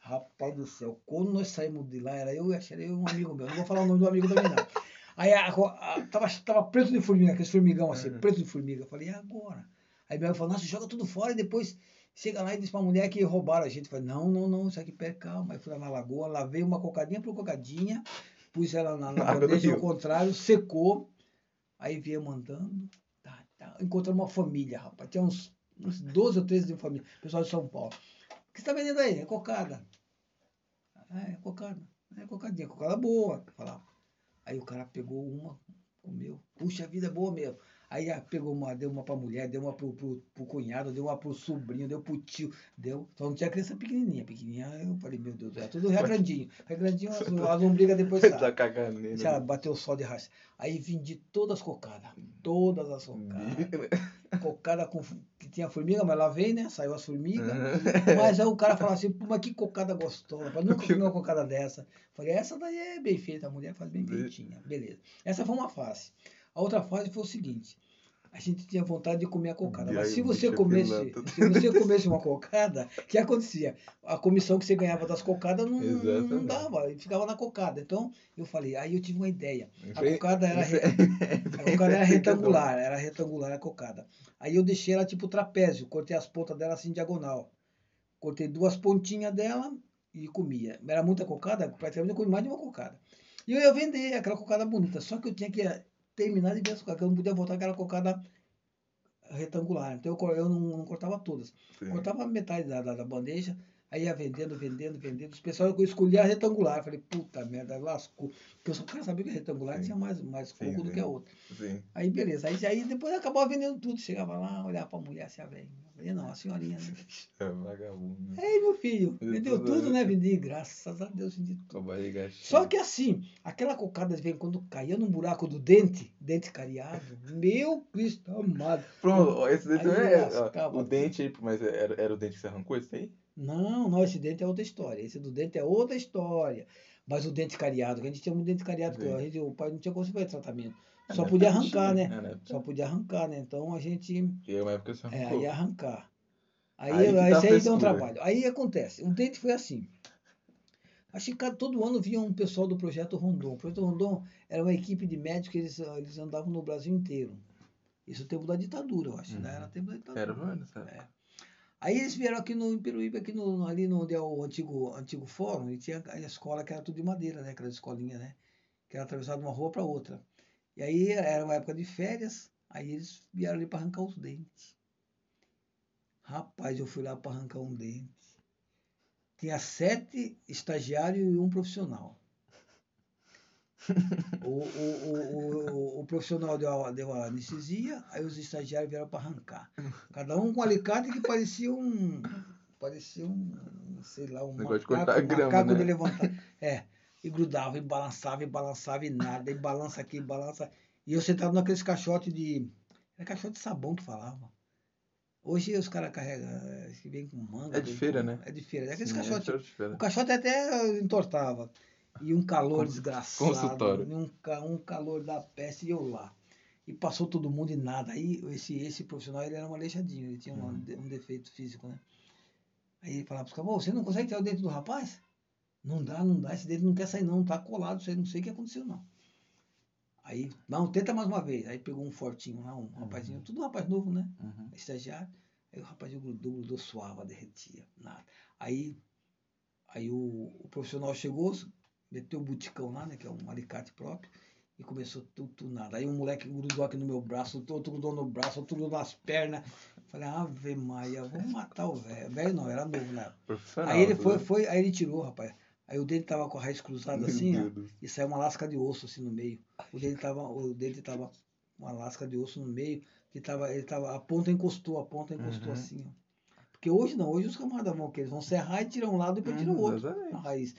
Rapaz do céu, quando nós saímos de lá, era eu e um amigo meu. Não vou falar o nome do amigo também, não. Aí a, a- tava, tava preto de formiga, aqueles formigão assim, Uhum. preto de formiga. Eu falei, e agora? Aí meu amigo falou, nossa, joga tudo fora e depois chega lá e diz pra mulher que roubaram a gente. Eu falei, não, não, não, isso aqui pera, calma. Aí fui lá na lagoa, lavei uma cocadinha por cocadinha, pus ela na, na Água do bandeja ao rio. contrário, secou. Aí viemos andando, tá, tá. encontramos uma família, rapaz. Tinha uns, uns 12 ou 13 de família, pessoal de São Paulo. O que você tá vendendo aí? É cocada. Ah, é cocada. É cocadinha, cocada boa. Falava. Aí o cara pegou uma, comeu. Puxa, vida é boa mesmo. Aí ah, pegou uma, deu uma pra mulher, deu uma pro, pro, pro cunhado, deu uma pro sobrinho, deu pro tio, deu. Só não tinha criança pequenininha. Pequenininha, eu falei, meu Deus, é tudo regrandinho. Regrandinho, as, as lombrigas depois Tá saem. cagando nele. Ela bateu sol de racha. Aí vendi todas as cocadas. Todas as cocadas. Cocada com, que tinha formiga, mas lá vem, né? Saiu as formigas. Mas aí o cara falava assim, pô, mas que cocada gostosa. Eu nunca comi uma cocada dessa. Falei, essa daí é bem feita, a mulher faz bem feitinha. Beleza. Essa foi uma fase. A outra fase foi o seguinte. A gente tinha vontade de comer a cocada. E Mas se você comesse, se você comesse uma cocada, o que acontecia? A comissão que você ganhava das cocadas não, não dava, e ficava na cocada. Então, eu falei, aí eu tive uma ideia. A cocada era, re- a cocada era retangular, era retangular a cocada. Aí eu deixei ela tipo trapézio, cortei as pontas dela assim diagonal. Cortei duas pontinhas dela e comia. Era muita cocada, praticamente eu comi mais de uma cocada. E eu ia vender aquela cocada bonita, só que eu tinha que terminar de ver as cocadas, eu não podia voltar aquela cocada retangular. Então eu, eu não, não cortava todas. Sim. Cortava metade da, da, da bandeja, aí ia vendendo, vendendo, vendendo. Os pessoal eu escolhi a retangular. Falei, puta merda, lascou. Porque eu só quero saber que a retangular Sim. tinha mais, mais Sim, coco do sim. que a outra. Sim. Aí beleza. Aí, aí depois acabava vendendo tudo. Chegava lá, olhava pra mulher assim, a velha. Falei, não, a senhorinha, né? É vagabundo. Ei, meu filho, Vendeu tudo, tudo, né? né? Vendi, graças a Deus, vendi tudo. Só que assim, aquela cocada de vez em quando caía no buraco do dente, dente cariado, meu Cristo amado. Pronto, esse dente Aí é. lascava O dente aí, mas era, era o dente que você arrancou esse aí? Não, não, esse dente é outra história. Esse do dente é outra história. Mas o dente cariado, que a gente tinha um dente cariado, que a gente, o pai não tinha como fazer tratamento. É, Só na podia arrancar, tinha, né? É, época- Só podia arrancar, né? Então a gente E aí uma época você é, arrancou. ia arrancar. Aí, Aí que tá esse aí deu um trabalho. Aí acontece, o dente foi assim. Acho que todo ano vinha um pessoal do Projeto Rondon. O Projeto Rondon era uma equipe de médicos que eles, eles andavam no Brasil inteiro. Isso no tempo da ditadura, eu acho, né? Uhum. Era tempo da ditadura. Era, mano, sabe? É. Aí eles vieram aqui no em Peruíbe, aqui no, ali no, onde é o antigo, antigo fórum, e tinha a escola que era tudo de madeira, né? Aquela escolinha, né? Que era atravessada de uma rua para outra. E aí era uma época de férias, aí eles vieram ali para arrancar os dentes. Rapaz, eu fui lá para arrancar um dente. Tinha sete estagiários e um profissional. O, o, o, o, o profissional deu a, deu a anestesia, aí os estagiários vieram para arrancar. Cada um com um alicate que parecia um. Parecia um. Sei lá, um Negócio de macaco, cortar um grama, macaco né? de levantar. É. E grudava, e balançava, e balançava, e nada. E balança aqui, balança. E eu sentado naqueles caixotes de. Era caixote de sabão que falava. Hoje os caras carregam. Que vem com manga. É de feira, com- né? É de feira. É aqueles Sim, caixotes. de feira. O caixote até entortava. E um calor desgraçado. consultório. e Um, um calor da peste e eu lá. E passou todo mundo e nada. Aí esse, esse profissional ele era um aleijadinho, ele tinha um, Uhum. de- um defeito físico, né? Aí ele falava para os caras, "Ô, você não consegue tirar o dente do rapaz? Não dá, não dá, esse dente não quer sair não, tá colado, isso aí não sei o que aconteceu não. Aí, não, tenta mais uma vez. Aí pegou um fortinho lá, um rapazinho, tudo um rapaz novo, né? Uhum. estagiário. Aí o rapazinho grudou, grudou, suava, derretia, nada. Aí, aí o, o profissional chegou, meteu o buticão lá, né, que é um alicate próprio, e começou tudo, tudo nada. Aí um moleque grudou aqui no meu braço, outro grudou no braço, outro grudou nas pernas. Falei, Ave Maria, vamos matar o velho. Velho não, era novo, né? Profissional. Aí ele foi, tudo. foi, aí ele tirou, rapaz. Aí o dele tava com a raiz cruzada assim, ó, e saiu uma lasca de osso assim no meio. O dele tava, o dele tava uma lasca de osso no meio, que tava, ele tava, a ponta encostou, a ponta encostou Uhum. assim, ó. Porque hoje não, hoje os camaradas vão que eles vão serrar e tiram um lado e depois tiram o Hum, outro, exatamente. a raiz.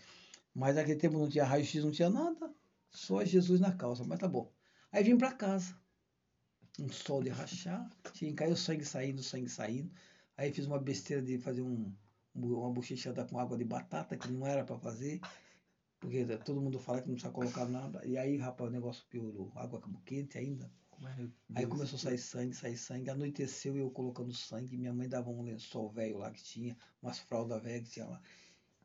Mas naquele tempo não tinha raio-x, não tinha nada. Só Jesus na calça, mas tá bom. Aí vim pra casa. Um sol de rachar, tinha caiu sangue saindo, sangue saindo. Aí fiz uma besteira de fazer um, uma bochechada com água de batata, que não era para fazer, porque todo mundo fala que não precisa colocar nada. E aí, rapaz, o negócio piorou. Água quente ainda. Aí começou a sair sangue, sair sangue. Anoiteceu eu colocando sangue. Minha mãe dava um lençol velho lá que tinha, umas fraldas velhas que tinha lá.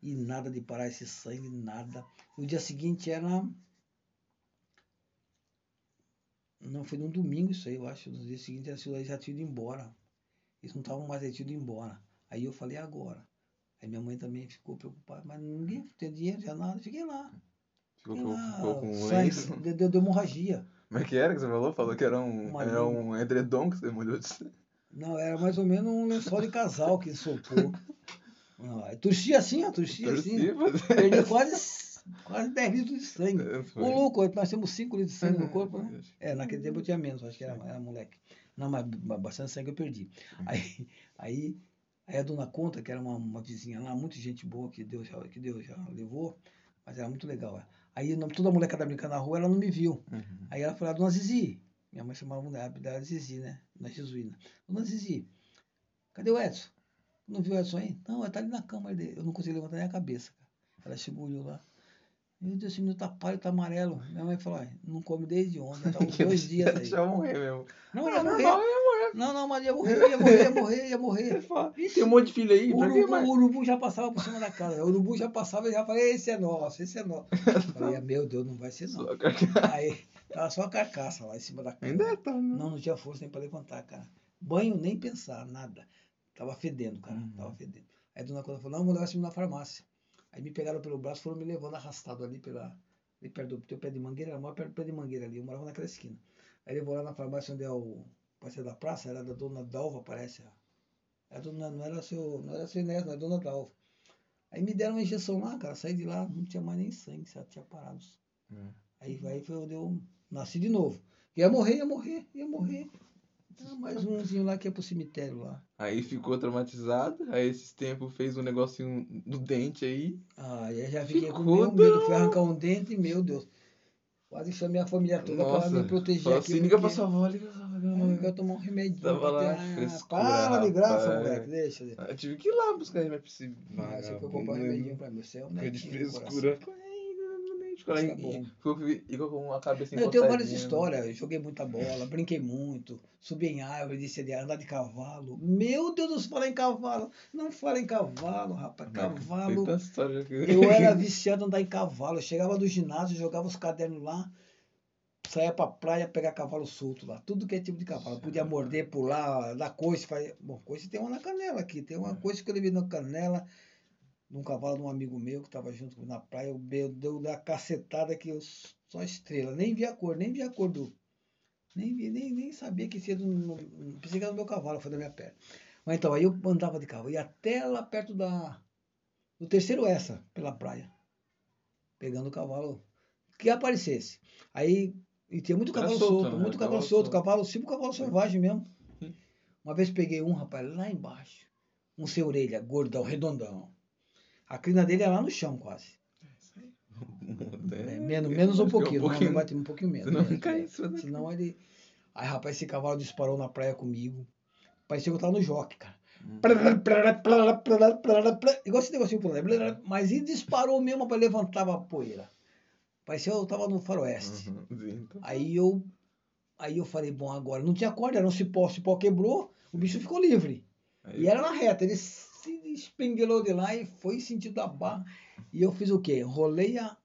E nada de parar esse sangue, nada. O dia seguinte era não, foi num domingo isso aí, eu acho. No dia seguinte a Silvia já tinha ido embora. Eles não estavam mais ido embora. Aí eu falei, agora. Aí minha mãe também ficou preocupada, mas ninguém tinha dinheiro, tinha nada, fiquei lá. Ficou, Fiquei com- lá, ficou com sangue, deu, deu, deu hemorragia. Como é que era que você falou? Falou que era um, Uma era linha. um edredom que você molhou de sangue. Não, era mais ou menos um lençol de casal que soltou. Não, aí torcia assim, ó, torcia assim. Mas... Perdi quase, quase 10 litros de sangue. Foi. Ô louco, nós temos 5 litros de sangue no É, corpo, né? É, naquele tempo eu tinha menos, acho que era, era moleque. Não, mas ba- bastante sangue eu perdi. Aí, aí, aí a dona Conta, que era uma, uma vizinha lá, muito gente boa, que Deus já, que Deus já levou, mas era muito legal. é. Aí toda molecada brincando na rua, ela não me viu. Uhum. Aí ela falou, "Ah, Dona Zizi, minha mãe chamava a mulher Zizi, né? Na Jesuína. Dona Zizi, cadê o Edson? Não viu Edson aí? Não, ele tá ali na cama dele. Eu não consegui levantar nem a cabeça. cara. Ela chegou, olhou lá. Meu Deus, esse menino tá pálido, tá amarelo. Minha mãe falou, "Ai, não come desde ontem, tá uns dois dias aí. Eu morrer mesmo. Não, É ia morrer. normal, ia morrer. Não, não, mas ia morrer, ia morrer, ia morrer, ia morrer. Você fala, "Ih, Tem um monte de filho aí, O urubu, mais? o urubu já passava por cima da casa. O urubu já passava e já falei, esse é nosso, esse é nosso. Eu falei, meu Deus, não vai ser não. Aí tava só a carcaça lá em cima da cama. Ainda tá, né? Não, não tinha força nem pra levantar, cara. Banho nem pensar, nada. Tava fedendo, cara. Uhum. Tava fedendo. Aí a dona Conta falou, não, vou levar esse menino na farmácia. Aí me pegaram pelo braço, foram me levando arrastado ali pela. Ali perto do teu pé de mangueira, era maior perto do pé de mangueira ali. Eu morava naquela esquina. Aí levou lá na farmácia onde é o. Parece da praça, era da dona Dalva, parece. Era dona, não era seu. Não era seu Inés, não era dona Dalva. Aí me deram uma injeção lá, cara. Saí de lá, não tinha mais nem sangue, já tinha parado. Hum. Aí, aí foi onde eu nasci de novo. Ia morrer, ia morrer, ia morrer. Era mais umzinho lá que ia pro cemitério lá. Aí ficou traumatizado, aí esses tempos fez um negocinho do dente aí. Ah, aí eu já fiquei com Ficou meu medo. Fui arrancar um dente, meu Deus. Quase chamei a família toda Nossa, pra me proteger falou aqui. assim, liga pra sua avó, liga pra sua avó. Não, sua eu quero tomar um remédio. Tava lá, Ah, frescura, para de graça, moleque. Deixa. deixa. Eu tive que ir lá buscar remédio pra esse Ah, você foi comprar um remedinho né? pra mim. Você é um Fica de frescura. coração. É em- com- a cabeça Eu tenho várias histórias. Eu joguei muita bola, brinquei muito, subi em árvore, desci de andar de cavalo. Meu Deus, não fala em cavalo. Não fala em cavalo, rapaz. Cavalo. Eu era viciado em andar em cavalo. Eu chegava do ginásio, jogava os cadernos lá, saía pra praia pegar cavalo solto lá. Tudo que é tipo de cavalo. Podia morder, pular, dar coice. Faz... Bom, coice tem uma na canela aqui. Tem uma coice que eu levei na canela de um cavalo de um amigo meu que estava junto comigo na praia. Eu deu, da cacetada que eu só estrela. Nem vi a cor, nem vi a cor do. Nem, vi, nem, nem sabia que no, pensei que era do meu cavalo, foi da minha perna. Mas então, aí eu andava de cavalo. E até lá perto da. Do terceiro essa, pela praia. Pegando o cavalo que aparecesse. Aí. E tinha muito cavalo solto, solto, né? muito cavalo, Cavalo solto, solto. cavalo, tipo cavalo selvagem mesmo. Uma vez peguei um, rapaz, lá embaixo. Um sem orelha, gordão, redondão. A crina dele é lá no chão, quase. É, menos, menos um pouquinho, não, não bate um pouquinho menos. Senão né? cai É, cima da Senão ele. Aí, rapaz, esse cavalo disparou na praia comigo. Parecia que eu tava no joque, cara. Hum. Igual esse negocinho por lá. Mas ele disparou mesmo para levantar a poeira. Parecia que eu tava no faroeste. Uhum, então. Aí eu. Aí eu falei, bom, agora não tinha corda, era um cipó, o cipó quebrou, o bicho ficou livre. Aí- E era na reta, ele se espenguelou de lá e foi sentido a barra. E eu fiz o quê? Rolei a,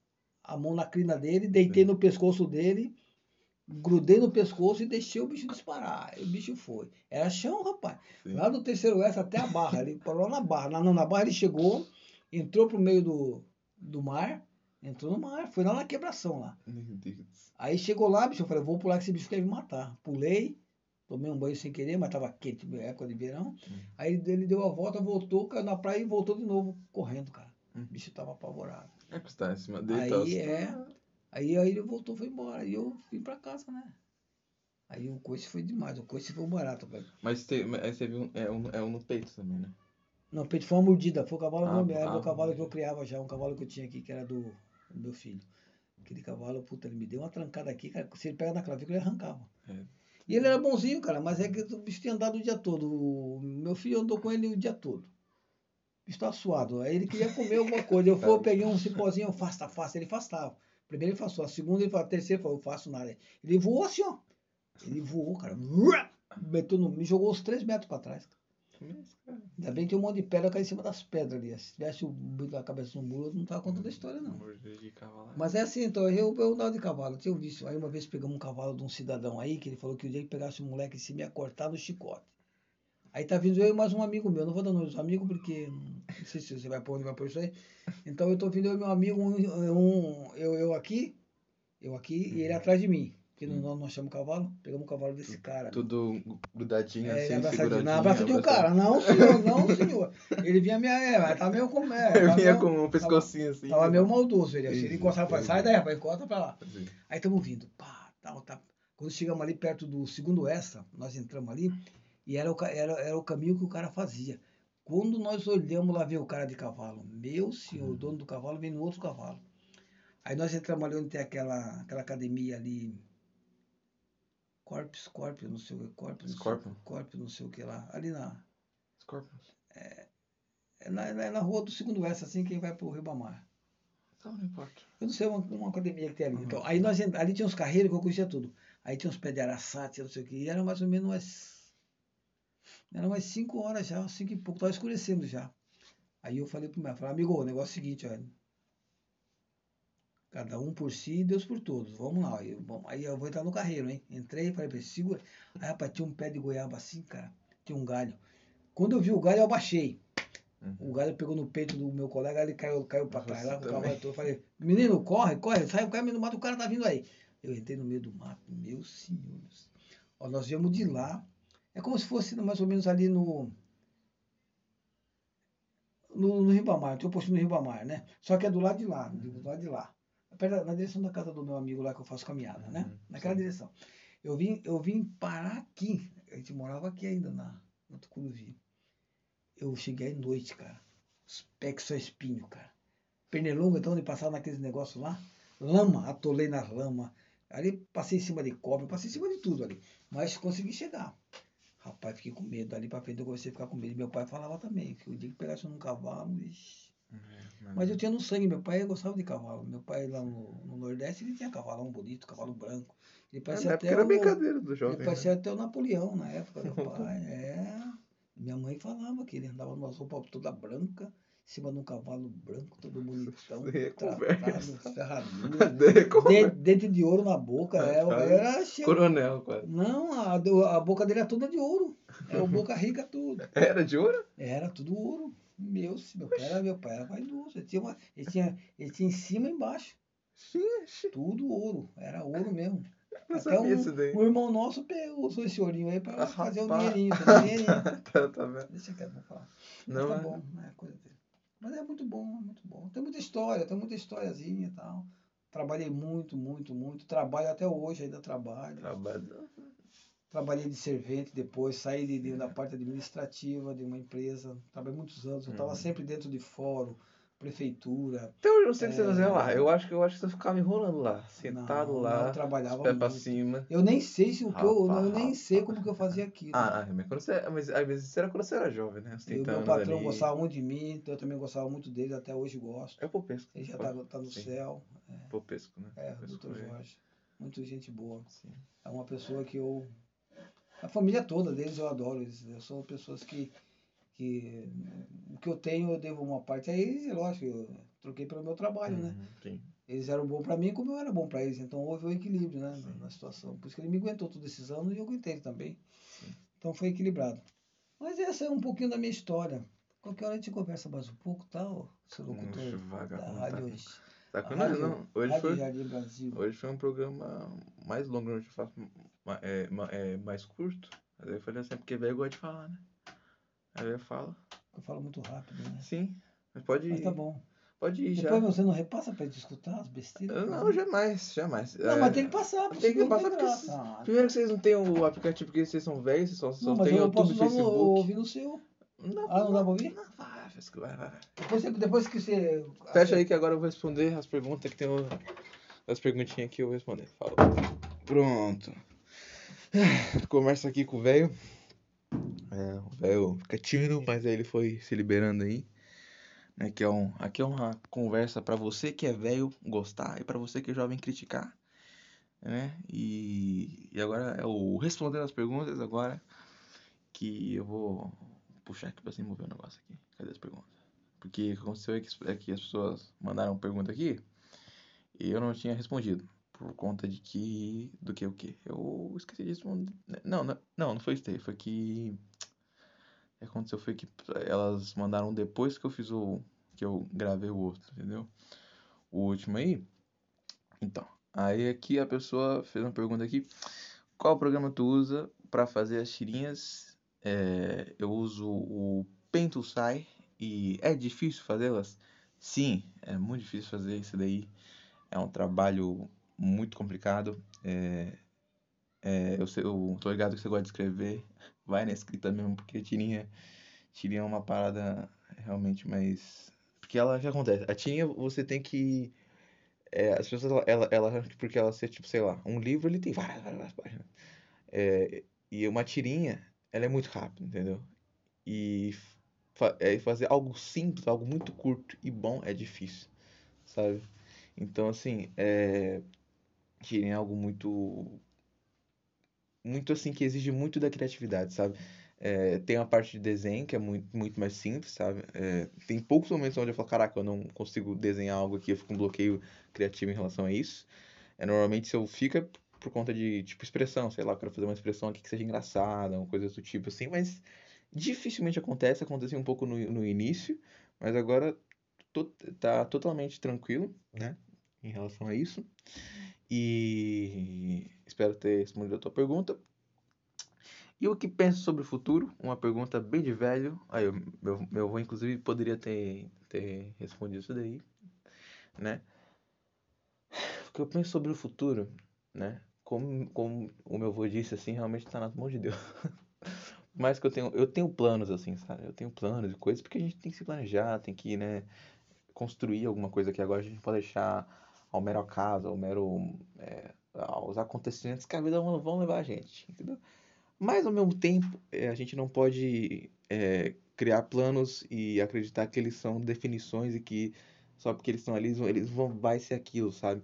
a mão na crina dele, deitei no pescoço dele, grudei no pescoço e deixei o bicho disparar. E o bicho foi. Era chão, rapaz. Sim. Lá do terceiro S até a barra. Ele parou na barra. Na, não, na barra ele chegou, entrou pro meio do, do mar, entrou no mar, foi lá na quebração lá. Aí chegou lá, bicho, eu falei, vou pular que esse bicho quer me matar. Pulei, tomei um banho sem querer, mas tava quente, época de verão. Aí ele deu a volta, voltou, caiu na praia e voltou de novo correndo, cara. Hum. O bicho tava apavorado. É que você tá em cima dele, Aí tá, você é. tá- Aí, aí ele voltou, foi embora. E eu vim pra casa, né? Aí o coice foi demais, o coice foi um barato, velho. Mas aí você viu, é um, é um no peito também, né? Não, peito foi uma mordida, foi o cavalo, Ah, meu, era ah, o cavalo que eu ah. criava já, um cavalo que eu tinha aqui, que era do, do meu filho. Aquele cavalo, puta, ele me deu uma trancada aqui, cara. Se ele pega na clavícula, ele arrancava. É. E ele era bonzinho, cara, mas é que o bicho tinha andado o dia todo. O meu filho andou com ele o dia todo. O bicho tava suado. Aí ele queria comer alguma coisa. Eu fui, eu peguei um cipózinho, eu faço, faço. Ele afastava. Primeiro ele afastou, a segunda ele falou, a terceira ele falou, eu faço nada. Ele voou assim, ó. Ele voou, cara. Meteu no, me jogou uns 3 metros pra trás. Ainda bem que tem um monte de pedra caiu em cima das pedras ali. Se tivesse o da cabeça no muro, eu não tava contando a história, não. Mas é assim, então, eu, eu andava de cavalo, eu tinha visto. Aí uma vez pegamos um cavalo de um cidadão aí, que ele falou que o dia que pegasse um moleque em cima ia cortar no chicote. Aí tá vindo eu e mais um amigo meu, não vou dar nome dos amigos porque não sei se você vai pôr onde vai pôr isso aí. Então eu tô vindo eu e meu amigo, um, um- eu, eu aqui, eu aqui e ele atrás de mim. Que Uhum. nós, nós chamamos cavalo, pegamos o cavalo desse cara. Tudo grudadinho É, assim, seguradinho. Não, abraçadinho o cara. Não, senhor, não, senhor. Ele vinha meio, é, mas tá meio como é. Eu tá vinha meio- com um pescocinho assim. Tava meio maldoso ele. assim. Ele encostava pra isso. sai daí, rapaz, encosta pra lá. Assim. Aí estamos vindo, pá, tal, tá. Quando chegamos ali perto do segundo extra, nós entramos ali e era o, era, era o caminho que o cara fazia. Quando nós olhamos lá ver o cara de cavalo, meu senhor, o dono do cavalo vem no outro cavalo. Aí nós entramos ali onde tem aquela, aquela academia ali. Corpus, Corpus, não sei o que, sei, Scorpion. Corpus, não sei o que lá. Ali na, Scorpions. é na, é na rua do segundo extra, assim, quem vai pro Ribamar. Então, não importa. Eu não sei, uma, uma academia que tem ali. Uhum. Então, aí nós, ali tinha uns carreiros que eu conhecia tudo. Aí tinha uns pés de araçá, tinha não sei o que. E era mais ou menos umas. Era umas 5 horas já, 5 e pouco, tava escurecendo já. Aí eu falei pro meu, falei, amigo, o negócio é o seguinte, olha. Cada um por si, Deus por todos. Vamos lá. Aí eu, bom, aí eu vou entrar no carreiro, hein? Entrei, falei pra ele, segura. Aí, rapaz, tinha um pé de goiaba assim, cara. Tinha um galho. Quando eu vi o galho, eu abaixei. Uhum. O galho pegou no peito do meu colega, ele caiu, caiu pra trás lá com. Eu falei, menino, corre, corre, sai o cara no mato, o cara tá vindo aí. Eu entrei no meio do mato, meu senhor. Ó, nós viemos de lá. É como se fosse mais ou menos ali no. No, no Ribamar, tem um postinho no Ribamar, né? Só que é do lado de lá, do lado de lá. Perto Na direção da casa do meu amigo lá que eu faço caminhada, né? Uhum, Naquela sim. direção. Eu vim, eu vim parar aqui. A gente morava aqui ainda na, na Tucuruvi. Eu cheguei à noite, cara. Os pés só espinho, cara. Pernilongo, então, de passar naqueles negócios lá. Lama, atolei nas lama. Ali passei em cima de cobra, passei em cima de tudo ali. Mas consegui chegar. Rapaz, fiquei com medo. Ali pra frente eu comecei a ficar com medo. Meu pai falava também, que o dia que pegasse num cavalo, ixi. É, Mas eu tinha no sangue, meu pai gostava de cavalo. Meu pai lá no, no Nordeste, ele tinha cavalão bonito, cavalo branco. Ele É, parecia na até época era o- brincadeira do ele jovem. né? parecia até o Napoleão na época, meu pai. É. Minha mãe falava que ele andava numa roupa toda branca, em cima de um cavalo branco, todo bonitão, é tratado, ferradura, De- como- dente, de ouro na boca. É, Cara, era cheio. Coronel, quase. Não, a, a boca dele era toda de ouro. Era boca rica tudo. Era de ouro? Era tudo ouro. Meu, meu pai era, meu pai era vaidoso. Ele tinha, uma, ele, tinha, ele tinha em cima e embaixo. Tudo ouro. Era ouro mesmo. não Até um, isso daí. um irmão nosso pegou, usou esse ourinho aí para Ah, fazer um rapaz. dinheirinho. um dinheirinho. tá, tá vendo? Deixa quieto, não falar. Não, Mas tá é- bom, é coisa dele. Mas é muito bom, é muito bom. Tem muita história, tem muita historiazinha e tal. Trabalhei muito, muito, muito. Trabalho até hoje, ainda trabalho. Trabalho. Trabalhei de servente depois, saí de, de- da parte administrativa de uma empresa. Trabalhei muitos anos. Eu estava Uhum. sempre dentro de fórum, prefeitura. Até hoje eu não sei o que você É. fazia lá. Eu acho que eu acho que você ficava enrolando lá, sentado Não, lá, não, trabalhava muito. cima. Eu nem sei se o que eu, eu nem sei como que eu fazia aquilo. Ah, ah, mas, quando você, mas às vezes era quando você era jovem, né? E o 30 meu patrão ali. gostava muito de mim, então eu também gostava muito dele, até hoje gosto. É o Popesco. Ele já tá, tá no Sim. céu. Popesco, né? É, o Popesco doutor é- Jorge. Muito gente boa. Sim. É uma pessoa que eu. A família toda deles eu adoro. Eles são pessoas que. que o que eu tenho eu devo uma parte a eles, e lógico, eu troquei pelo meu trabalho, né? Uhum, Sim. Eles eram bons para mim como eu era bom para eles. Então houve um equilíbrio né, Sim. na situação. Por isso que ele me aguentou todos esses anos e eu aguentei também. Sim. Então foi equilibrado. Mas essa é um pouquinho da minha história. Qualquer hora a gente conversa mais um pouco, tal, seu locutor Oxe, da rádio tá- hoje. Tá nós, rádio, não. Hoje foi, hoje foi um programa mais longo, hoje eu faço é, é, mais curto. Mas aí eu falei assim, porque velho gosta de falar, né? Aí eu falo, Eu falo muito rápido, né? sim, mas pode ir. Mas tá bom. Pode ir já. Depois você não repassa pra gente escutar as besteiras? Eu Não, jamais, jamais. Não, É, mas tem que passar, porque Tem que não passar porque. Ah, Primeiro que vocês não têm o aplicativo porque vocês são velhos, vocês só, só não, mas tem eu não YouTube posso e usar no, Facebook. ouvir no seu. Não, Ah, não dá pra ouvir? Não, Fesco, vai, vai. vai. Depois, depois que você... Fecha aí que agora eu vou responder as perguntas que tem o... as perguntinhas aqui eu vou responder. Falou. Pronto. Conversa aqui com o velho. É, o velho fica tímido, mas aí ele foi se liberando aí. Né, que é um, aqui é uma conversa para você que é velho gostar e para você que é jovem criticar. Né? E, e agora é o respondendo as perguntas agora que eu vou puxar aqui pra cima ver o negócio aqui. Cadê as perguntas? Porque o que aconteceu é que, é que as pessoas mandaram pergunta aqui e eu não tinha respondido. Por conta de que. Do que o que? Eu esqueci de responder. Não, não, não, foi isso aí. Foi que. O que aconteceu foi que elas mandaram depois que eu fiz o. Que eu gravei o outro, entendeu? O último aí. Então. Aí aqui a pessoa fez uma pergunta aqui. Qual programa tu usa para fazer as tirinhas? É, eu uso o Pentusai e é difícil fazê-las? Sim, é muito difícil fazer isso daí. É um trabalho muito complicado. É, é, eu, sei, eu tô ligado que você gosta de escrever. Vai na escrita mesmo, porque tirinha, tirinha é uma parada realmente mais. Porque ela, que acontece? A tirinha você tem que. É, as pessoas, ela, ela, porque ela ser, tipo, sei lá, um livro ele tem várias, várias, várias páginas. É, e uma tirinha, ela é muito rápida, entendeu? E fa é, fazer algo simples, algo muito curto e bom é difícil, sabe? Então, assim, é, é algo muito muito assim que exige muito da criatividade, sabe? É, tem a parte de desenho que é muito, muito mais simples, sabe? É, tem poucos momentos onde eu falo, caraca, eu não consigo desenhar algo aqui, eu fico com um bloqueio criativo em relação a isso. É, normalmente se eu fica por conta de, tipo, expressão, sei lá, eu quero fazer uma expressão aqui que seja engraçada, uma coisa do tipo assim, mas dificilmente acontece, aconteceu um pouco no, no início, mas agora to, tá totalmente tranquilo, né, em relação a isso. E espero ter respondido a tua pergunta. E o que penso sobre o futuro? Uma pergunta bem de velho. Aí, meu, meu avô, inclusive, poderia ter, ter respondido isso daí, né? O que eu penso sobre o futuro, né? Como, como o meu avô disse, assim, realmente está nas mãos de Deus. Mas que eu tenho, eu tenho planos, assim, sabe? Eu tenho planos e coisas, porque a gente tem que se planejar, tem que, né, construir alguma coisa que agora a gente pode deixar ao mero acaso, ao mero. É, aos acontecimentos que a vida vão, levar a gente, entendeu? Mas ao mesmo tempo, é, a gente não pode é, criar planos e acreditar que eles são definições e que só porque eles estão ali, eles vão, vai ser aquilo, sabe?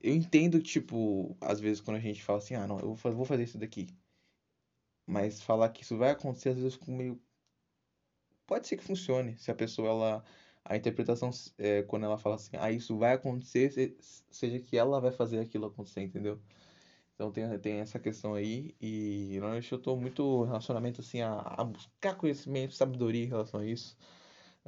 Eu entendo, tipo, às vezes quando a gente fala assim, ah, não, eu vou fazer isso daqui. Mas falar que isso vai acontecer, às vezes fico meio. Pode ser que funcione, se a pessoa, ela. A interpretação, é, quando ela fala assim, ah, isso vai acontecer, seja que ela vai fazer aquilo acontecer, entendeu? Então tem, tem essa questão aí, e normalmente eu tô muito relacionamento assim a, a buscar conhecimento, sabedoria em relação a isso,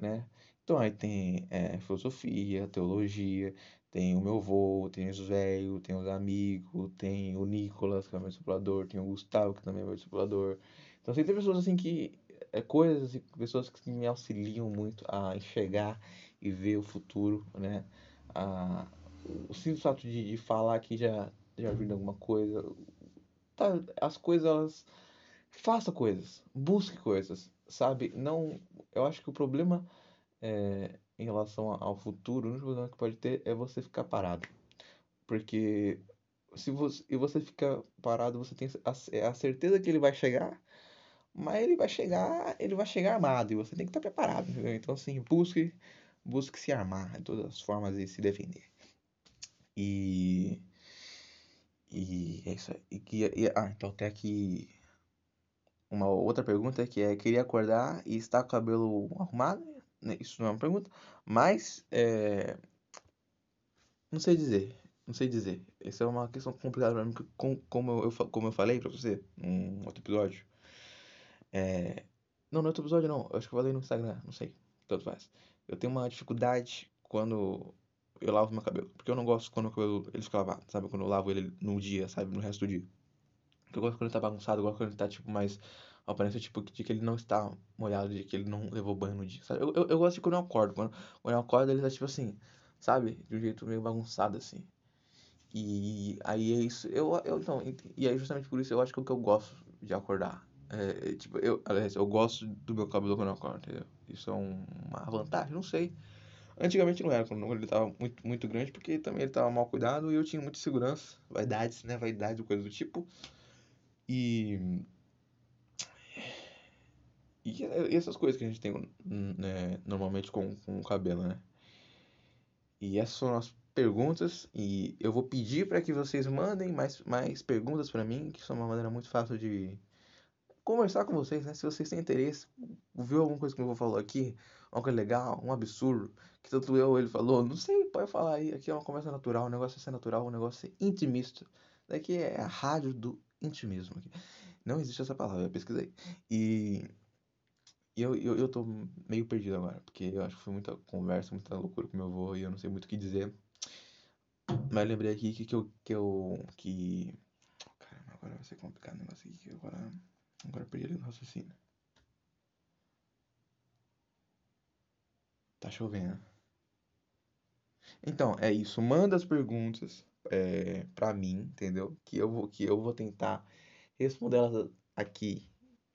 né? Então aí tem é, filosofia, teologia, tem o meu avô, tem os velhos, tem os amigos, tem o Nicolas, que é meu discipulador, tem o Gustavo, que também é meu discipulador. Então, assim, tem pessoas assim que. É, coisas e pessoas que me auxiliam muito a enxergar e ver o futuro, né? A, o simples fato de, de falar que já, já ajuda alguma coisa. Tá, as coisas, elas. Faça coisas, busque coisas, sabe? Não. Eu acho que o problema é, em relação ao futuro, o único problema que pode ter é você ficar parado. Porque se você, e você fica parado, você tem a, é a certeza que ele vai chegar, mas ele vai chegar, ele vai chegar armado e você tem que estar preparado, entendeu? Então assim, busque, busque se armar de todas as formas e se defender. E e é isso aí. E, e, ah, então tem aqui uma outra pergunta que é: queria acordar e estar com o cabelo arrumado? Né, isso não é uma pergunta, mas é, não sei dizer, não sei dizer. Essa é uma questão complicada para mim, como eu, como eu falei para você num outro episódio. É, não, no outro episódio não, eu acho que eu falei no Instagram, não sei, tanto faz. Eu tenho uma dificuldade quando eu lavo meu cabelo, porque eu não gosto quando o cabelo ele fica lavado, sabe? Quando eu lavo ele no dia, sabe? No resto do dia. Eu gosto quando ele tá bagunçado, eu gosto quando ele tá tipo mais a aparência tipo, de que ele não está molhado, de que ele não levou banho no dia, sabe? Eu, eu, eu gosto de quando eu acordo. Quando, quando eu acordo, ele tá tipo assim, sabe? De um jeito meio bagunçado assim. E aí é isso. Eu, eu, então, e aí justamente por isso eu acho que é o que eu gosto de acordar. É, é, tipo, eu, aliás, eu gosto do meu cabelo quando eu acordo, entendeu? Isso é um, uma vantagem, não sei. Antigamente não era, quando ele tava muito, muito grande, porque também ele tava mal cuidado e eu tinha muita segurança, vaidades, né? Vaidade, coisa do tipo. E. E essas coisas que a gente tem né, normalmente com, com o cabelo, né? E essas são as perguntas. E eu vou pedir para que vocês mandem mais, mais perguntas para mim, que são uma maneira muito fácil de conversar com vocês, né? Se vocês têm interesse, viu alguma coisa que eu vou falar aqui, algo legal, um absurdo, que tanto eu ele falou, não sei, pode falar aí. Aqui é uma conversa natural, o negócio é ser natural, o negócio é intimista. Daqui é a rádio do intimismo. Não existe essa palavra, eu pesquisei. E eu, eu, eu tô meio perdido agora, porque eu acho que foi muita conversa, muita loucura com meu avô e eu não sei muito o que dizer. Mas lembrei aqui que, que eu. Que eu que... Caramba, agora vai ser complicado o negócio aqui. Que agora. Agora perdi ali no raciocínio. Tá chovendo. Então, é isso. Manda as perguntas é, pra mim, entendeu? Que eu vou, que eu vou tentar responder elas aqui.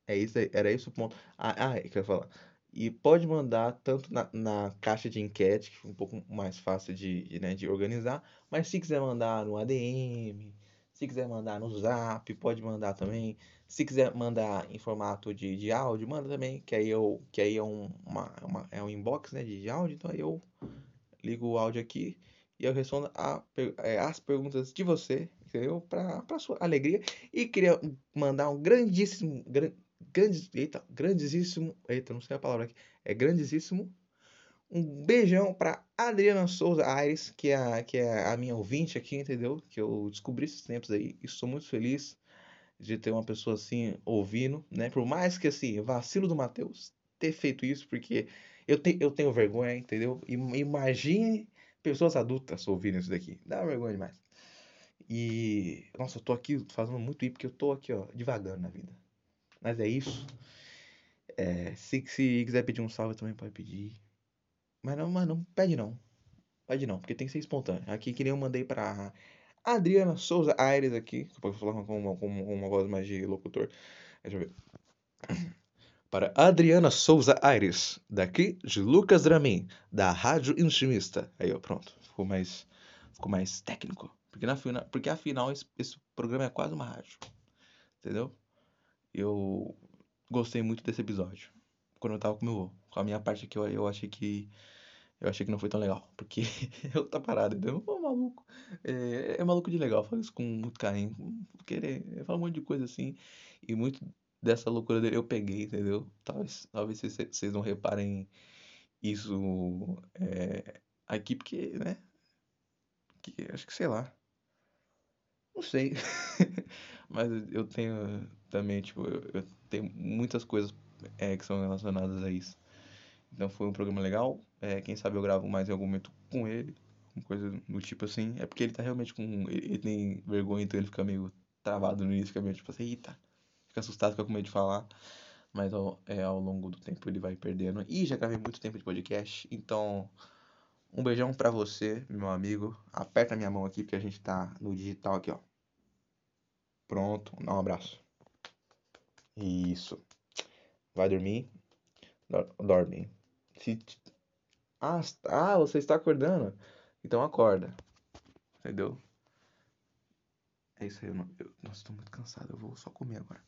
É isso, era esse o ponto. Ah, ah é que eu ia falar. E pode mandar tanto na, na caixa de enquete, que é um pouco mais fácil de, né, de organizar, mas se quiser mandar no ADM, se quiser mandar no Zap, pode mandar também. Se quiser mandar em formato de, de áudio, manda também, que aí, eu, que aí é, um, uma, uma, é um inbox né, de áudio, então aí eu ligo o áudio aqui e eu respondo a, é, as perguntas de você, entendeu? Para sua alegria. E queria mandar um grandíssimo, grandes, eita, grandíssimo, eita, não sei a palavra aqui, é grandíssimo. Um beijão para Adriana Souza Aires, que é, a, que é a minha ouvinte aqui, entendeu? Que eu descobri esses tempos aí e sou muito feliz de ter uma pessoa assim ouvindo, né? Por mais que assim, vacilo do Matheus ter feito isso, porque eu, te, eu tenho vergonha, entendeu? Imagine pessoas adultas ouvindo isso daqui. Dá vergonha demais. E, nossa, eu tô aqui fazendo muito isso porque eu tô aqui, ó, devagando na vida. Mas é isso. É, se, se quiser pedir um salve também pode pedir. Mas não, mas não pede não. Pede não, porque tem que ser espontâneo. Aqui que nem eu mandei pra Adriana Souza Aires aqui. Que eu falar com uma, com uma voz mais de locutor. Deixa eu ver. Para Adriana Souza Aires, daqui de Lucas Dramin, da Rádio Intimista. Aí, ó, pronto. Ficou mais, ficou mais técnico. Porque, na, porque afinal, esse, esse programa é quase uma rádio. Entendeu? Eu gostei muito desse episódio. Quando eu tava com meu. Com a minha parte que eu, eu achei que. Eu achei que não foi tão legal. Porque eu tá parado, entendeu? Pô, maluco. É, é maluco de legal. Falo isso com muito carinho. Querer. Eu falo um monte de coisa assim. E muito dessa loucura dele eu peguei, entendeu? Talvez, talvez vocês não reparem isso é, aqui, porque, né? Que, acho que sei lá. Não sei. Mas eu tenho também, tipo, eu, eu tenho muitas coisas é, que são relacionadas a isso. Então foi um programa legal. É, quem sabe eu gravo mais em algum momento com ele. Uma coisa do tipo assim. É porque ele tá realmente com. Ele, tem vergonha, então ele fica meio travado no início, fica meio tipo assim, eita. Fica assustado, fica com medo de falar. Mas ao, é, ao longo do tempo ele vai perdendo. E já gravei muito tempo de podcast. Então, um beijão pra você, meu amigo. Aperta minha mão aqui, porque a gente tá no digital aqui, ó. Pronto, dá um abraço. Isso. Vai dormir? Dorme. Se... Ah, ah, você está acordando? Então acorda. Entendeu? É isso aí. Não... eu... Nossa, estou muito cansado. Eu vou só comer agora.